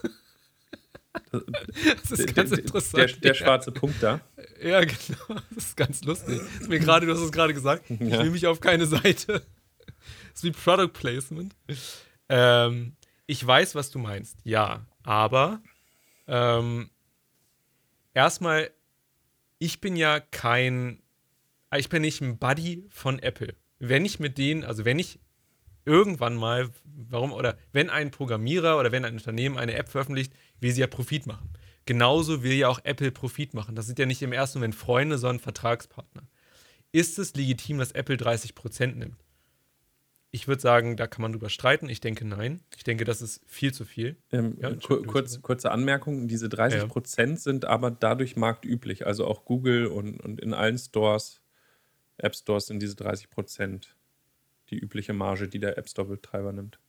Das ist ganz der, interessant. Der, der, schwarze Punkt da. Ja, genau. Das ist ganz lustig. Ist mir gerade, du hast es gerade gesagt. Ich will mich auf keine Seite. Das ist wie Product Placement. Ähm, ich weiß, was du meinst. Ja, aber ähm, erstmal, ich bin ja kein, ich bin nicht ein Buddy von Apple. Wenn ich mit denen, also wenn ich irgendwann mal, warum, oder wenn ein Programmierer oder wenn ein Unternehmen eine App veröffentlicht, will sie ja Profit machen. Genauso will ja auch Apple Profit machen. Das sind ja nicht im ersten Moment Freunde, sondern Vertragspartner. Ist es legitim, dass Apple 30% nimmt? Ich würde sagen, da kann man drüber streiten. Ich denke nein. Ich denke, das ist viel zu viel. Ähm, ja, kurz, kurze Anmerkung: Diese 30 Prozent ja. sind aber dadurch marktüblich. Also auch Google und, und in allen Stores, App Stores sind diese 30 Prozent die übliche Marge, die der App Store-Betreiber nimmt.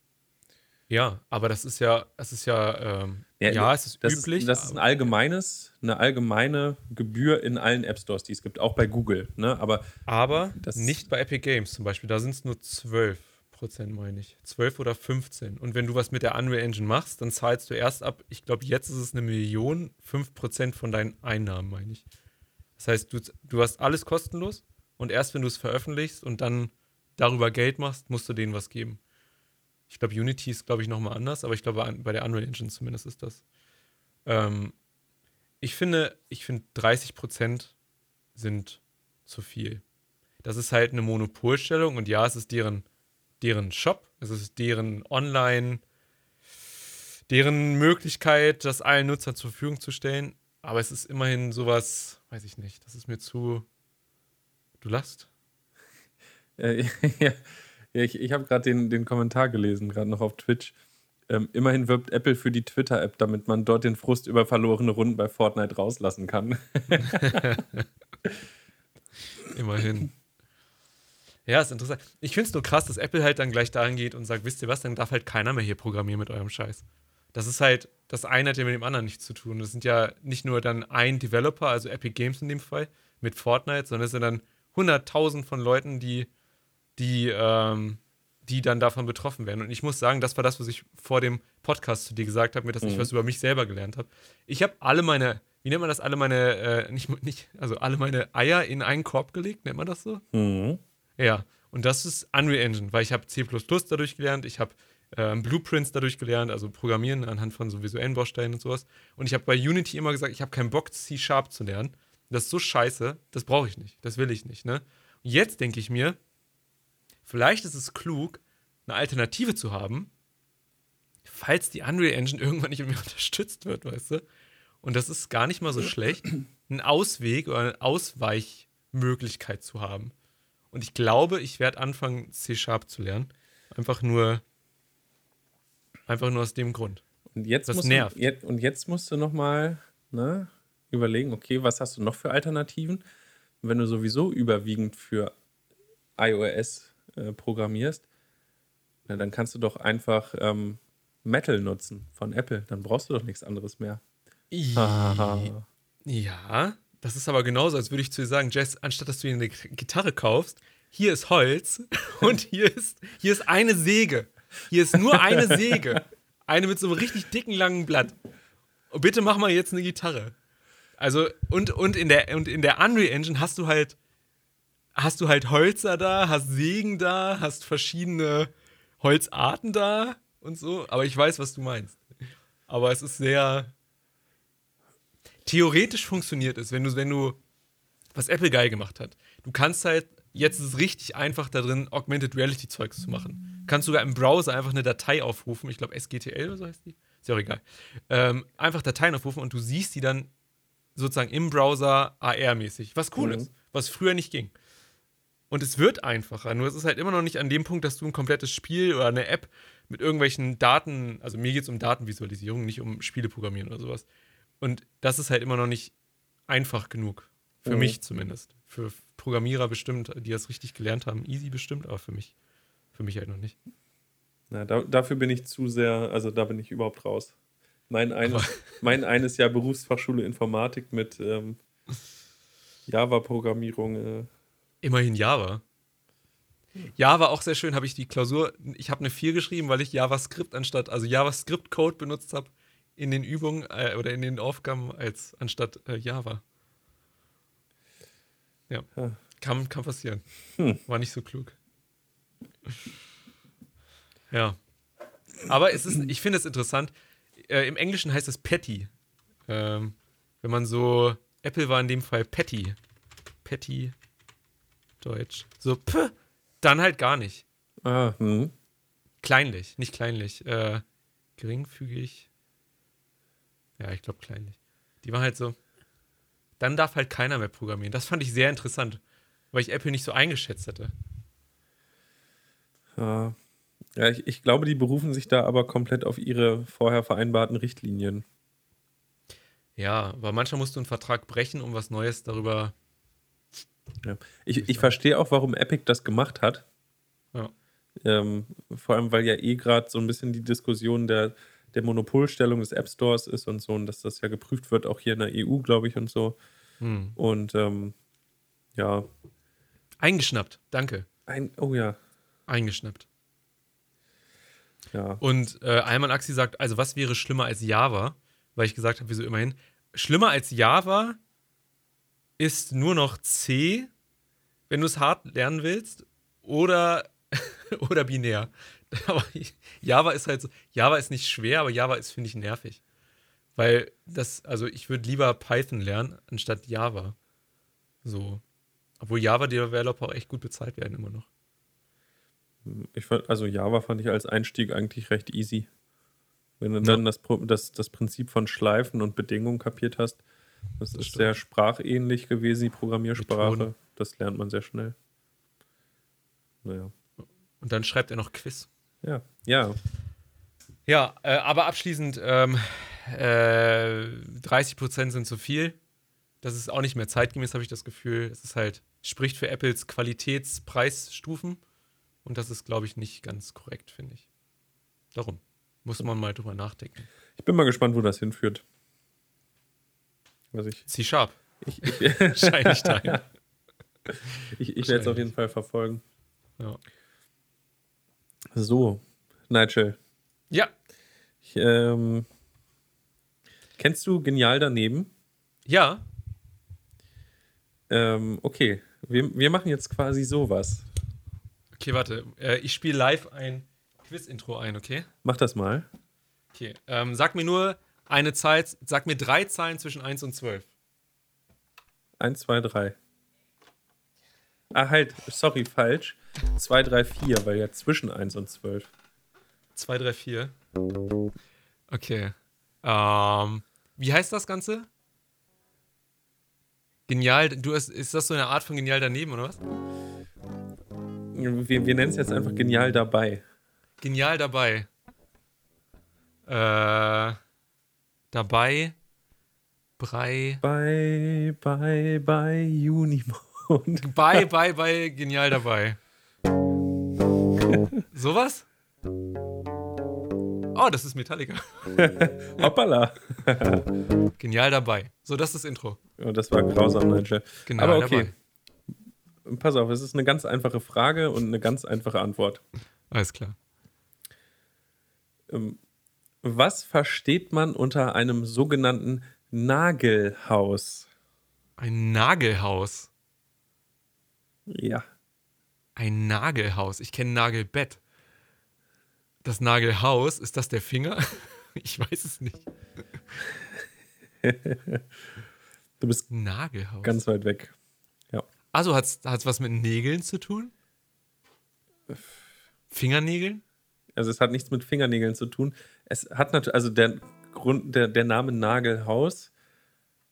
Ja, aber das ist ja, es ist ja, ähm, ja, ja, es ist das üblich. Ist, das ist ein allgemeines, eine allgemeine Gebühr in allen App Stores, die es gibt, auch bei Google. Ne? Aber, aber nicht bei Epic Games zum Beispiel. Da sind es nur 12 Prozent, meine ich. 12 oder 15. Und wenn du was mit der Unreal Engine machst, dann zahlst du erst ab, ich glaube, jetzt ist es eine Million, 5 Prozent von deinen Einnahmen, meine ich. Das heißt, du, du hast alles kostenlos und erst wenn du es veröffentlichst und dann darüber Geld machst, musst du denen was geben. Ich glaube, Unity ist, glaube ich, nochmal anders, aber ich glaube, bei der Unreal Engine zumindest ist das. Ähm, ich finde, ich finde 30 Prozent sind zu viel. Das ist halt eine Monopolstellung und ja, es ist deren, deren Shop, es ist deren Online, deren Möglichkeit, das allen Nutzern zur Verfügung zu stellen. Aber es ist immerhin sowas, weiß ich nicht, das ist mir zu. Du lachst? Äh, ja, ich, ich habe gerade den, den Kommentar gelesen, gerade noch auf Twitch. Ähm, immerhin wirbt Apple für die Twitter-App, damit man dort den Frust über verlorene Runden bei Fortnite rauslassen kann. immerhin. Ja, ist interessant. Ich finde es nur krass, dass Apple halt dann gleich dahin geht und sagt, wisst ihr was, dann darf halt keiner mehr hier programmieren mit eurem Scheiß. das ist halt, das eine hat ja mit dem anderen nichts zu tun. Das sind ja nicht nur dann ein Developer, also Epic Games in dem Fall, mit Fortnite, sondern es sind dann 100.000 von Leuten, die, die, ähm, die dann davon betroffen werden. Und ich muss sagen, das war das, was ich vor dem Podcast zu dir gesagt habe, mir dass mhm. ich was über mich selber gelernt habe. Ich habe alle meine, wie nennt man das, alle meine, äh, nicht, nicht, also alle meine Eier in einen Korb gelegt, nennt man das so? Mhm. Ja, und das ist Unreal Engine, weil ich habe C++ dadurch gelernt, ich habe ähm, Blueprints dadurch gelernt, also Programmieren anhand von so visuellen Bausteinen und sowas. Und ich habe bei Unity immer gesagt, ich habe keinen Bock, C-Sharp zu lernen. Das ist so scheiße, das brauche ich nicht, das will ich nicht. Ne? Und jetzt denke ich mir, vielleicht ist es klug, eine Alternative zu haben, falls die Unreal Engine irgendwann nicht mehr unterstützt wird, weißt du? Und das ist gar nicht mal so schlecht, einen Ausweg oder eine Ausweichmöglichkeit zu haben. Und ich glaube, ich werde anfangen, C-Sharp zu lernen. Einfach nur, einfach nur aus dem Grund. Und jetzt das nervt. Du, jetzt, und jetzt musst du noch mal ne, überlegen, okay, was hast du noch für Alternativen? wenn du sowieso überwiegend für iOS äh, programmierst, na, dann kannst du doch einfach ähm, Metal nutzen von Apple. Dann brauchst du doch nichts anderes mehr. ja, das ist aber genauso, als würde ich zu dir sagen, Jess, anstatt dass du dir eine Gitarre kaufst, hier ist Holz und hier ist, hier ist eine Säge. Hier ist nur eine Säge. Eine mit so einem richtig dicken, langen Blatt. Und bitte mach mal jetzt eine Gitarre. Also, und, und, in der, und in der Unreal Engine hast du halt, hast du halt Holzer da, hast Sägen da, hast verschiedene Holzarten da und so. Aber ich weiß, was du meinst. Aber es ist sehr. Theoretisch funktioniert es, wenn du, wenn du, was Apple geil gemacht hat. Du kannst halt, jetzt ist es richtig einfach da drin, Augmented Reality Zeugs zu machen. Du kannst sogar im Browser einfach eine Datei aufrufen, ich glaube SGTL oder so heißt die. Ist ja auch egal. Ähm, einfach Dateien aufrufen und du siehst die dann sozusagen im Browser AR-mäßig. Was cool mhm. ist, was früher nicht ging. Und es wird einfacher, nur es ist halt immer noch nicht an dem Punkt, dass du ein komplettes Spiel oder eine App mit irgendwelchen Daten, also mir geht es um Datenvisualisierung, nicht um Spieleprogrammieren oder sowas. Und das ist halt immer noch nicht einfach genug. Für mhm. mich zumindest. Für Programmierer bestimmt, die das richtig gelernt haben, easy bestimmt, aber für mich, für mich halt noch nicht. Na, da, dafür bin ich zu sehr, also da bin ich überhaupt raus. Mein eines, mein eines Jahr Berufsfachschule Informatik mit ähm, Java-Programmierung. Äh. Immerhin Java. Java auch sehr schön, habe ich die Klausur, ich habe eine 4 geschrieben, weil ich JavaScript anstatt, also JavaScript-Code benutzt habe in den Übungen äh, oder in den Aufgaben als anstatt äh, Java. Ja, ja. Kann, kann passieren. Hm. War nicht so klug. Ja. Aber es ist, ich finde es interessant, äh, im Englischen heißt es Patty. Ähm, wenn man so, Apple war in dem Fall Patty. Patty, Deutsch. So, p, dann halt gar nicht. Ah, hm. Kleinlich, nicht kleinlich. Äh, geringfügig. Ja, ich glaube kleinlich. Die war halt so, dann darf halt keiner mehr programmieren. Das fand ich sehr interessant, weil ich Apple nicht so eingeschätzt hätte. Ja, ja, ich, ich glaube, die berufen sich da aber komplett auf ihre vorher vereinbarten Richtlinien. Ja, aber manchmal musst du einen Vertrag brechen, um was Neues darüber. Ja. Ich, ich verstehe auch, warum Epic das gemacht hat. Ja. Ähm, vor allem, weil ja eh gerade so ein bisschen die Diskussion der, der Monopolstellung des App Stores ist und so, und dass das ja geprüft wird, auch hier in der EU, glaube ich, und so. Hm. Und ähm, ja. Eingeschnappt, danke. Ein, oh ja. Eingeschnappt. Ja. Und äh, Alman Axi sagt, also was wäre schlimmer als Java? Weil ich gesagt habe, wieso immerhin. Schlimmer als Java ist nur noch C, wenn du es hart lernen willst, oder, oder binär. Aber Java ist halt so, Java ist nicht schwer, aber Java ist, finde ich, nervig. Weil das, also ich würde lieber Python lernen, anstatt Java. So. Obwohl Java-Developer auch echt gut bezahlt werden immer noch. Ich fand, also Java fand ich als Einstieg eigentlich recht easy. Wenn du ja. dann das, das, das Prinzip von Schleifen und Bedingungen kapiert hast, das, das ist stimmt. sehr sprachähnlich gewesen, die Programmiersprache. Methoden. Das lernt man sehr schnell. Naja. Und dann schreibt er noch Quiz. Ja, ja. Ja, äh, aber abschließend, ähm, äh, 30% sind zu viel. Das ist auch nicht mehr zeitgemäß, habe ich das Gefühl. Es ist halt, spricht für Apples Qualitätspreisstufen. Und das ist, glaube ich, nicht ganz korrekt, finde ich. Darum muss man mal drüber nachdenken. Ich bin mal gespannt, wo das hinführt. Was ich, C-Sharp. ich, dahin. ich, ich werde es auf jeden Fall verfolgen. Ja. So, Nigel. ja. Ich, ähm, kennst du Genial daneben? Ja. Ähm, okay, wir, wir machen jetzt quasi sowas. Okay, warte. Äh, ich spiele live ein Quiz-Intro ein, okay? Mach das mal. Okay. Ähm, sag mir nur eine Zahl, sag mir drei Zahlen zwischen 1 und 12. Eins, zwei, drei. Ah, halt, sorry, falsch. Zwei, drei, vier, weil ja zwischen 1 und 12. 2, 3, 4. Okay. Ähm, wie heißt das Ganze? Genial, du hast, ist das so eine Art von genial daneben, oder was? Wir, wir nennen es jetzt einfach genial dabei. Genial dabei. Äh, dabei. Brei. Bei, bei, bei Unimond. Bei, bei, bei, genial dabei. Sowas? Oh, das ist Metallica. Hoppala. Genial dabei. So, das ist das Intro. Oh, das war grausam, Nigel. Genau Aber okay. Pass auf, es ist eine ganz einfache Frage und eine ganz einfache Antwort. Alles klar. Ähm, Was versteht man unter einem sogenannten Nagelhaus? Ein Nagelhaus. Ja. Ein Nagelhaus. Ich kenne Nagelbett. Das Nagelhaus, ist das der Finger? Ich weiß es nicht. Du bist Nagelhaus. ganz weit weg. also hat es was mit Nägeln zu tun? Fingernägeln? Also es hat nichts mit Fingernägeln zu tun. Es hat natürlich, also der Grund, der, der Name Nagelhaus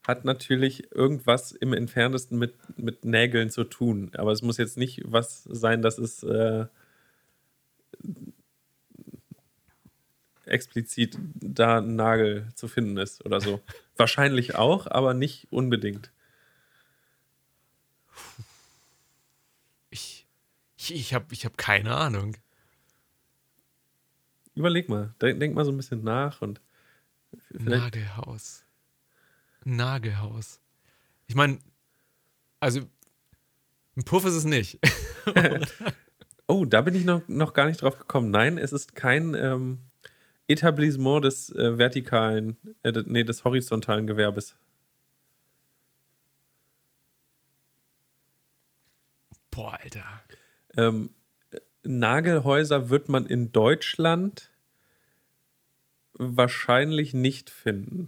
hat natürlich irgendwas im entferntesten mit, mit Nägeln zu tun. Aber es muss jetzt nicht was sein, dass es äh, explizit da ein Nagel zu finden ist oder so. Wahrscheinlich auch, aber nicht unbedingt. Ich, ich, ich habe ich hab keine Ahnung. Überleg mal, denk, mal so ein bisschen nach und Nagelhaus. Nagelhaus. Ich meine, also ein Puff ist es nicht. Oh, da bin ich noch, noch gar nicht drauf gekommen. Nein, es ist kein ähm, Etablissement des äh, vertikalen, äh, nee, des horizontalen Gewerbes. Boah, Alter. Ähm, Nagelhäuser wird man in Deutschland wahrscheinlich nicht finden.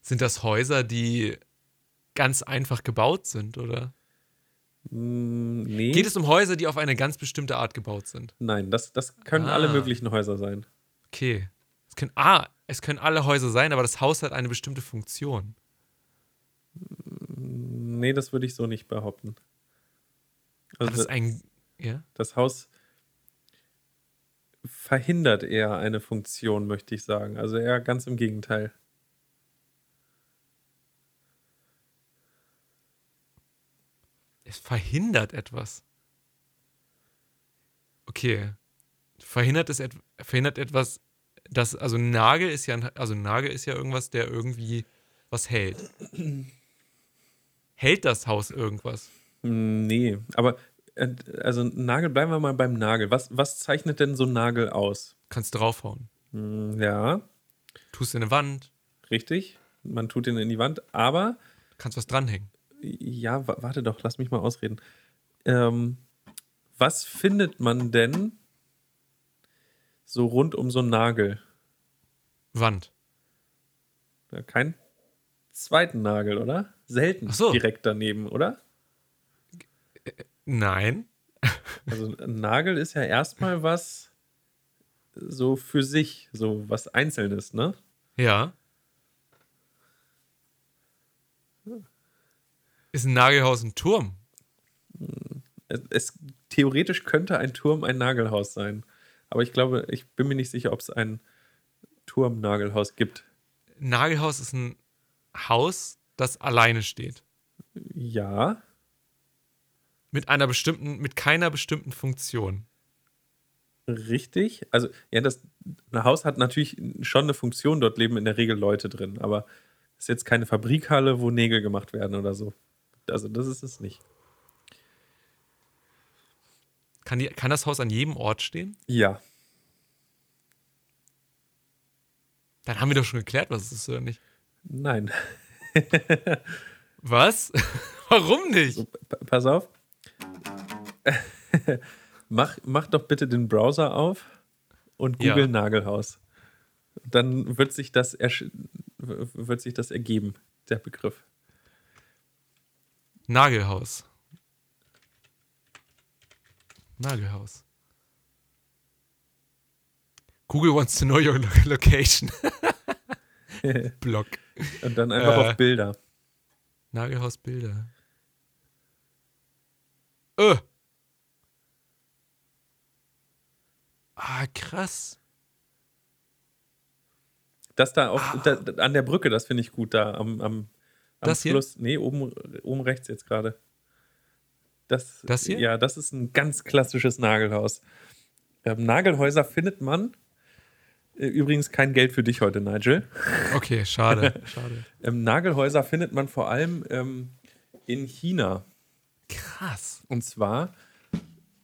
Sind das Häuser, die ganz einfach gebaut sind, oder? Mm, nee. Geht es um Häuser, die auf eine ganz bestimmte Art gebaut sind? Nein, das, das können Ah. alle möglichen Häuser sein. Okay. Es können, ah, es können alle Häuser sein, aber das Haus hat eine bestimmte Funktion. Nee, das würde ich so nicht behaupten. Also es ein. Ja? das Haus verhindert eher eine Funktion, möchte ich sagen. Also eher ganz im Gegenteil. Es verhindert etwas. Okay. Verhindert es et verhindert etwas, das, also ein Nagel ist ja, also Nagel ist ja irgendwas, der irgendwie was hält. Hält das Haus irgendwas? Hm, Nee, aber äh, also Nagel, bleiben wir mal beim Nagel. Was, was zeichnet denn so ein Nagel aus? Kannst draufhauen. Hm, Ja, Tust in eine Wand, richtig. Man tut ihn in die Wand, aber kannst was dranhängen. ja, wa- warte doch, lass mich mal ausreden. Ähm, was findet man denn so rund um so einen Nagel? Wand. Ja, Kein zweiten Nagel, oder? Selten so. direkt daneben, oder? Nein. Also ein Nagel ist ja erstmal was so für sich, so was Einzelnes, ne? Ja. Ist ein Nagelhaus ein Turm? Es, es theoretisch könnte ein Turm ein Nagelhaus sein, aber ich glaube, ich bin mir nicht sicher, ob es ein Turmnagelhaus gibt. Nagelhaus ist ein Haus, das alleine steht. Ja, Mit einer bestimmten, mit keiner bestimmten Funktion. richtig. Also, ja, das ein Haus hat natürlich schon eine Funktion, dort leben in der Regel Leute drin, aber es ist jetzt keine Fabrikhalle, wo Nägel gemacht werden oder so. Also, das ist es nicht. Kann, die, kann das Haus an jedem Ort stehen? Ja. Dann haben wir doch schon geklärt, was es ist, oder nicht? Nein. Was? Warum nicht? So, pa- pass auf. mach, mach doch bitte den Browser auf und Ja. google Nagelhaus. Dann wird sich das wird sich das ergeben, der Begriff. Nagelhaus. Nagelhaus. Google wants to know your lo location. Blog. Und dann einfach Äh. auf Bilder. Nagelhaus Bilder. Äh. Ah, krass. Das da, auf, da, da an der Brücke, das finde ich gut, da am, am, am Das hier? Nee, oben, oben rechts jetzt gerade. Das, Das hier? Ja, das ist ein ganz klassisches Nagelhaus. Ähm, Nagelhäuser findet man. Äh, Übrigens kein Geld für dich heute, Nigel. Okay, schade. schade. Ähm, Nagelhäuser findet man vor allem ähm, in China. Krass. Und zwar,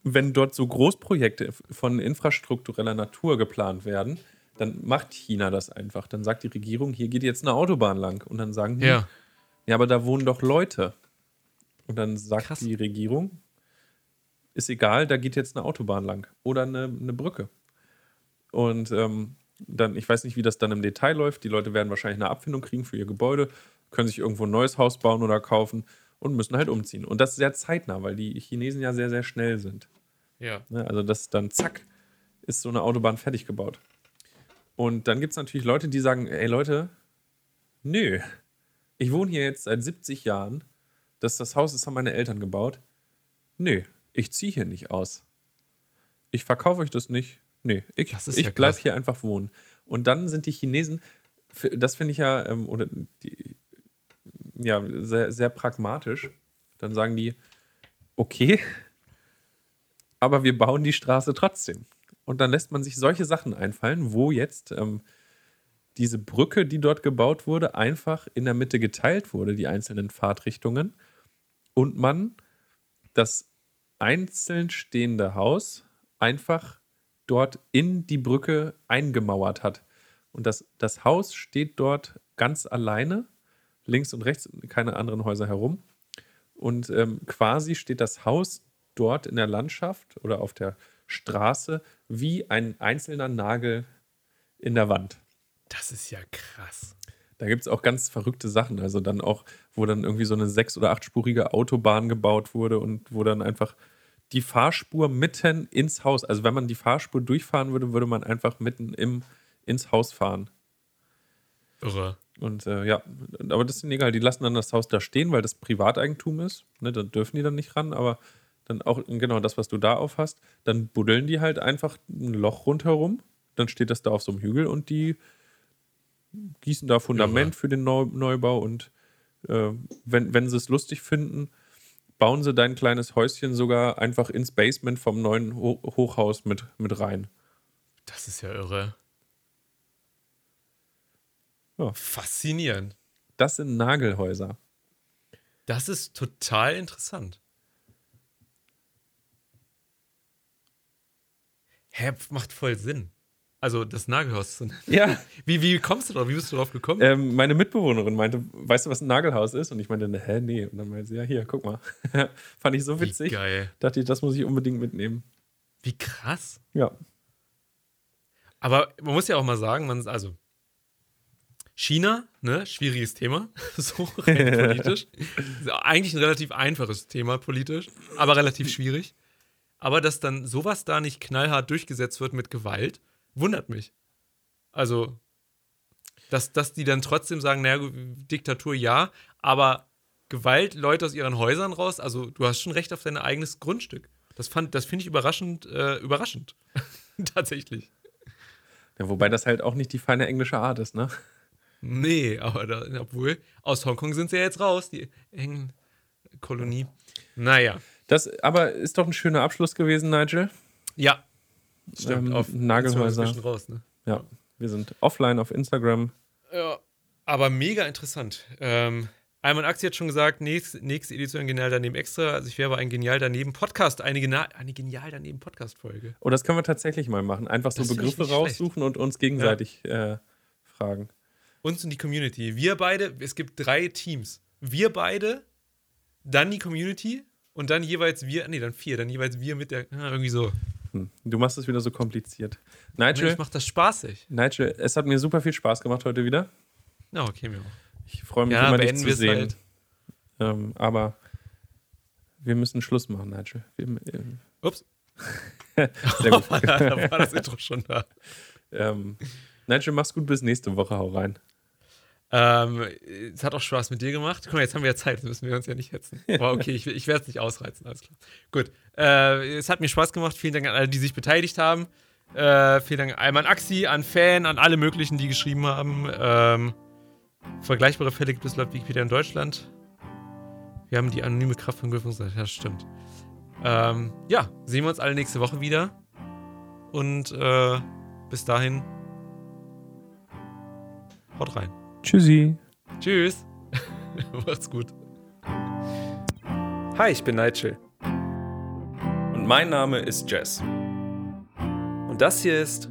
wenn dort so Großprojekte von infrastruktureller Natur geplant werden, dann macht China das einfach. Dann sagt die Regierung, hier geht jetzt eine Autobahn lang. Und dann sagen die, Ja. ja, aber da wohnen doch Leute. Und dann sagt Krass. die Regierung, ist egal, da geht jetzt eine Autobahn lang oder eine, eine Brücke. Und ähm, dann, ich weiß nicht, wie das dann im Detail läuft. Die Leute werden wahrscheinlich eine Abfindung kriegen für ihr Gebäude, können sich irgendwo ein neues Haus bauen oder kaufen und müssen halt umziehen. Und das sehr zeitnah, weil die Chinesen ja sehr, sehr schnell sind. Ja. Ne? Also das dann, zack, ist so eine Autobahn fertig gebaut. Und dann gibt es natürlich Leute, die sagen, ey Leute, nö, ich wohne hier jetzt seit 70 Jahren, das, das Haus das haben meine Eltern gebaut. Nö, ich ziehe hier nicht aus. Ich verkaufe euch das nicht. Nee, ich, ist ich ja bleib krass. hier einfach wohnen. Und dann sind die Chinesen, das finde ich ja, ähm, oder die, ja, sehr, sehr pragmatisch. Dann sagen die, okay, aber wir bauen die Straße trotzdem. Und dann lässt man sich solche Sachen einfallen, wo jetzt ähm, diese Brücke, die dort gebaut wurde, einfach in der Mitte geteilt wurde, die einzelnen Fahrtrichtungen, und man das einzeln stehende Haus einfach dort in die Brücke eingemauert hat. Und das, das Haus steht dort ganz alleine, links und rechts keine anderen Häuser herum. Und ähm, quasi steht das Haus dort in der Landschaft oder auf der Straße wie ein einzelner Nagel in der Wand. Das ist ja krass. Da gibt es auch ganz verrückte Sachen. Also dann auch, wo dann irgendwie so eine sechs- oder achtspurige Autobahn gebaut wurde und wo dann einfach die Fahrspur mitten ins Haus, also wenn man die Fahrspur durchfahren würde, würde man einfach mitten im, ins Haus fahren. Irre. Und äh, ja, aber das ist ihnen egal. Die lassen dann das Haus da stehen, weil das Privateigentum ist. Ne, da dürfen die dann nicht ran, aber dann auch genau das, was du da aufhast, dann buddeln die halt einfach ein Loch rundherum. Dann steht das da auf so einem Hügel und die gießen da Fundament Irre. für den Neu Neubau und äh, wenn, wenn sie es lustig finden, bauen sie dein kleines Häuschen sogar einfach ins Basement vom neuen Ho Hochhaus mit, mit rein. Das ist ja irre. Ja. Faszinierend. Das sind Nagelhäuser. Das ist total interessant. Hä, macht voll Sinn. Also das Nagelhaus zu nennen. Ja. Wie, wie kommst du drauf? Wie bist du drauf gekommen? Ähm, meine Mitbewohnerin meinte, weißt du, was ein Nagelhaus ist? Und ich meinte, hä, nee. Und dann meinte sie, ja, hier, guck mal. Fand ich so Wie witzig. geil. Dachte ich, das muss ich unbedingt mitnehmen. Wie krass. Ja. Aber man muss ja auch mal sagen, man, also China, ne, schwieriges Thema, so rein politisch. Eigentlich ein relativ einfaches Thema politisch, aber relativ schwierig. Aber dass dann sowas da nicht knallhart durchgesetzt wird mit Gewalt, wundert mich. Also, dass, dass die dann trotzdem sagen, naja, Diktatur ja, aber Gewalt, Leute aus ihren Häusern raus, also du hast schon recht auf dein eigenes Grundstück. Das, fand- das finde ich überraschend, äh, überraschend. Tatsächlich. ja. Wobei das halt auch nicht die feine englische Art ist, ne? Nee, aber da, obwohl, aus Hongkong sind sie ja jetzt raus, die engen Kolonie. Naja. Das aber ist doch ein schöner Abschluss gewesen, Nigel. Ja, Stimmt, ähm, auf Nagelhäuser. Raus, ne? Ja, wir sind offline auf Instagram. Ja, aber mega interessant. Ähm, Alman Axi hat schon gesagt, nächste, nächste Edition Genial daneben extra. Also ich wäre aber ein Genial daneben Podcast, eine, Gena eine Genial daneben Podcast-Folge. Oh, das können wir tatsächlich mal machen. Einfach so Das Begriffe raussuchen und uns gegenseitig äh, fragen. Uns und die Community. Wir beide, es gibt drei Teams. Wir beide, dann die Community und dann jeweils wir, nee, dann vier, dann jeweils wir mit der, irgendwie so. Hm. Du machst es wieder so kompliziert. Nigel, ich mach das spaßig. Nigel, es hat mir super viel Spaß gemacht heute wieder. Na, okay, mir auch. Ich freue mich Ja, immer, dich zu sehen. halt. Ähm, aber wir müssen Schluss machen, Nigel. Wir, äh, Ups. sehr gut. da war das Intro schon da. ähm, Nigel, mach's gut bis nächste Woche. Hau rein. Ähm, es hat auch Spaß mit dir gemacht. Guck mal, jetzt haben wir ja Zeit, müssen wir uns ja nicht hetzen. Aber okay, ich, ich werde es nicht ausreizen, alles klar. Gut. Äh, es hat mir Spaß gemacht. Vielen Dank an alle, die sich beteiligt haben. Äh, vielen Dank einmal an Axi, an Fan, an alle möglichen, die geschrieben haben. Ähm, vergleichbare Fälle gibt es laut Wikipedia in Deutschland. Wir haben die anonyme Kraft von Griffungsseite. Ja, stimmt. Ähm, ja, sehen wir uns alle nächste Woche wieder. Und äh, bis dahin. Haut rein. Tschüssi. Tschüss. Macht's gut. Hi, ich bin Nigel. Und mein Name ist Jess. Und das hier ist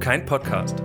kein Podcast.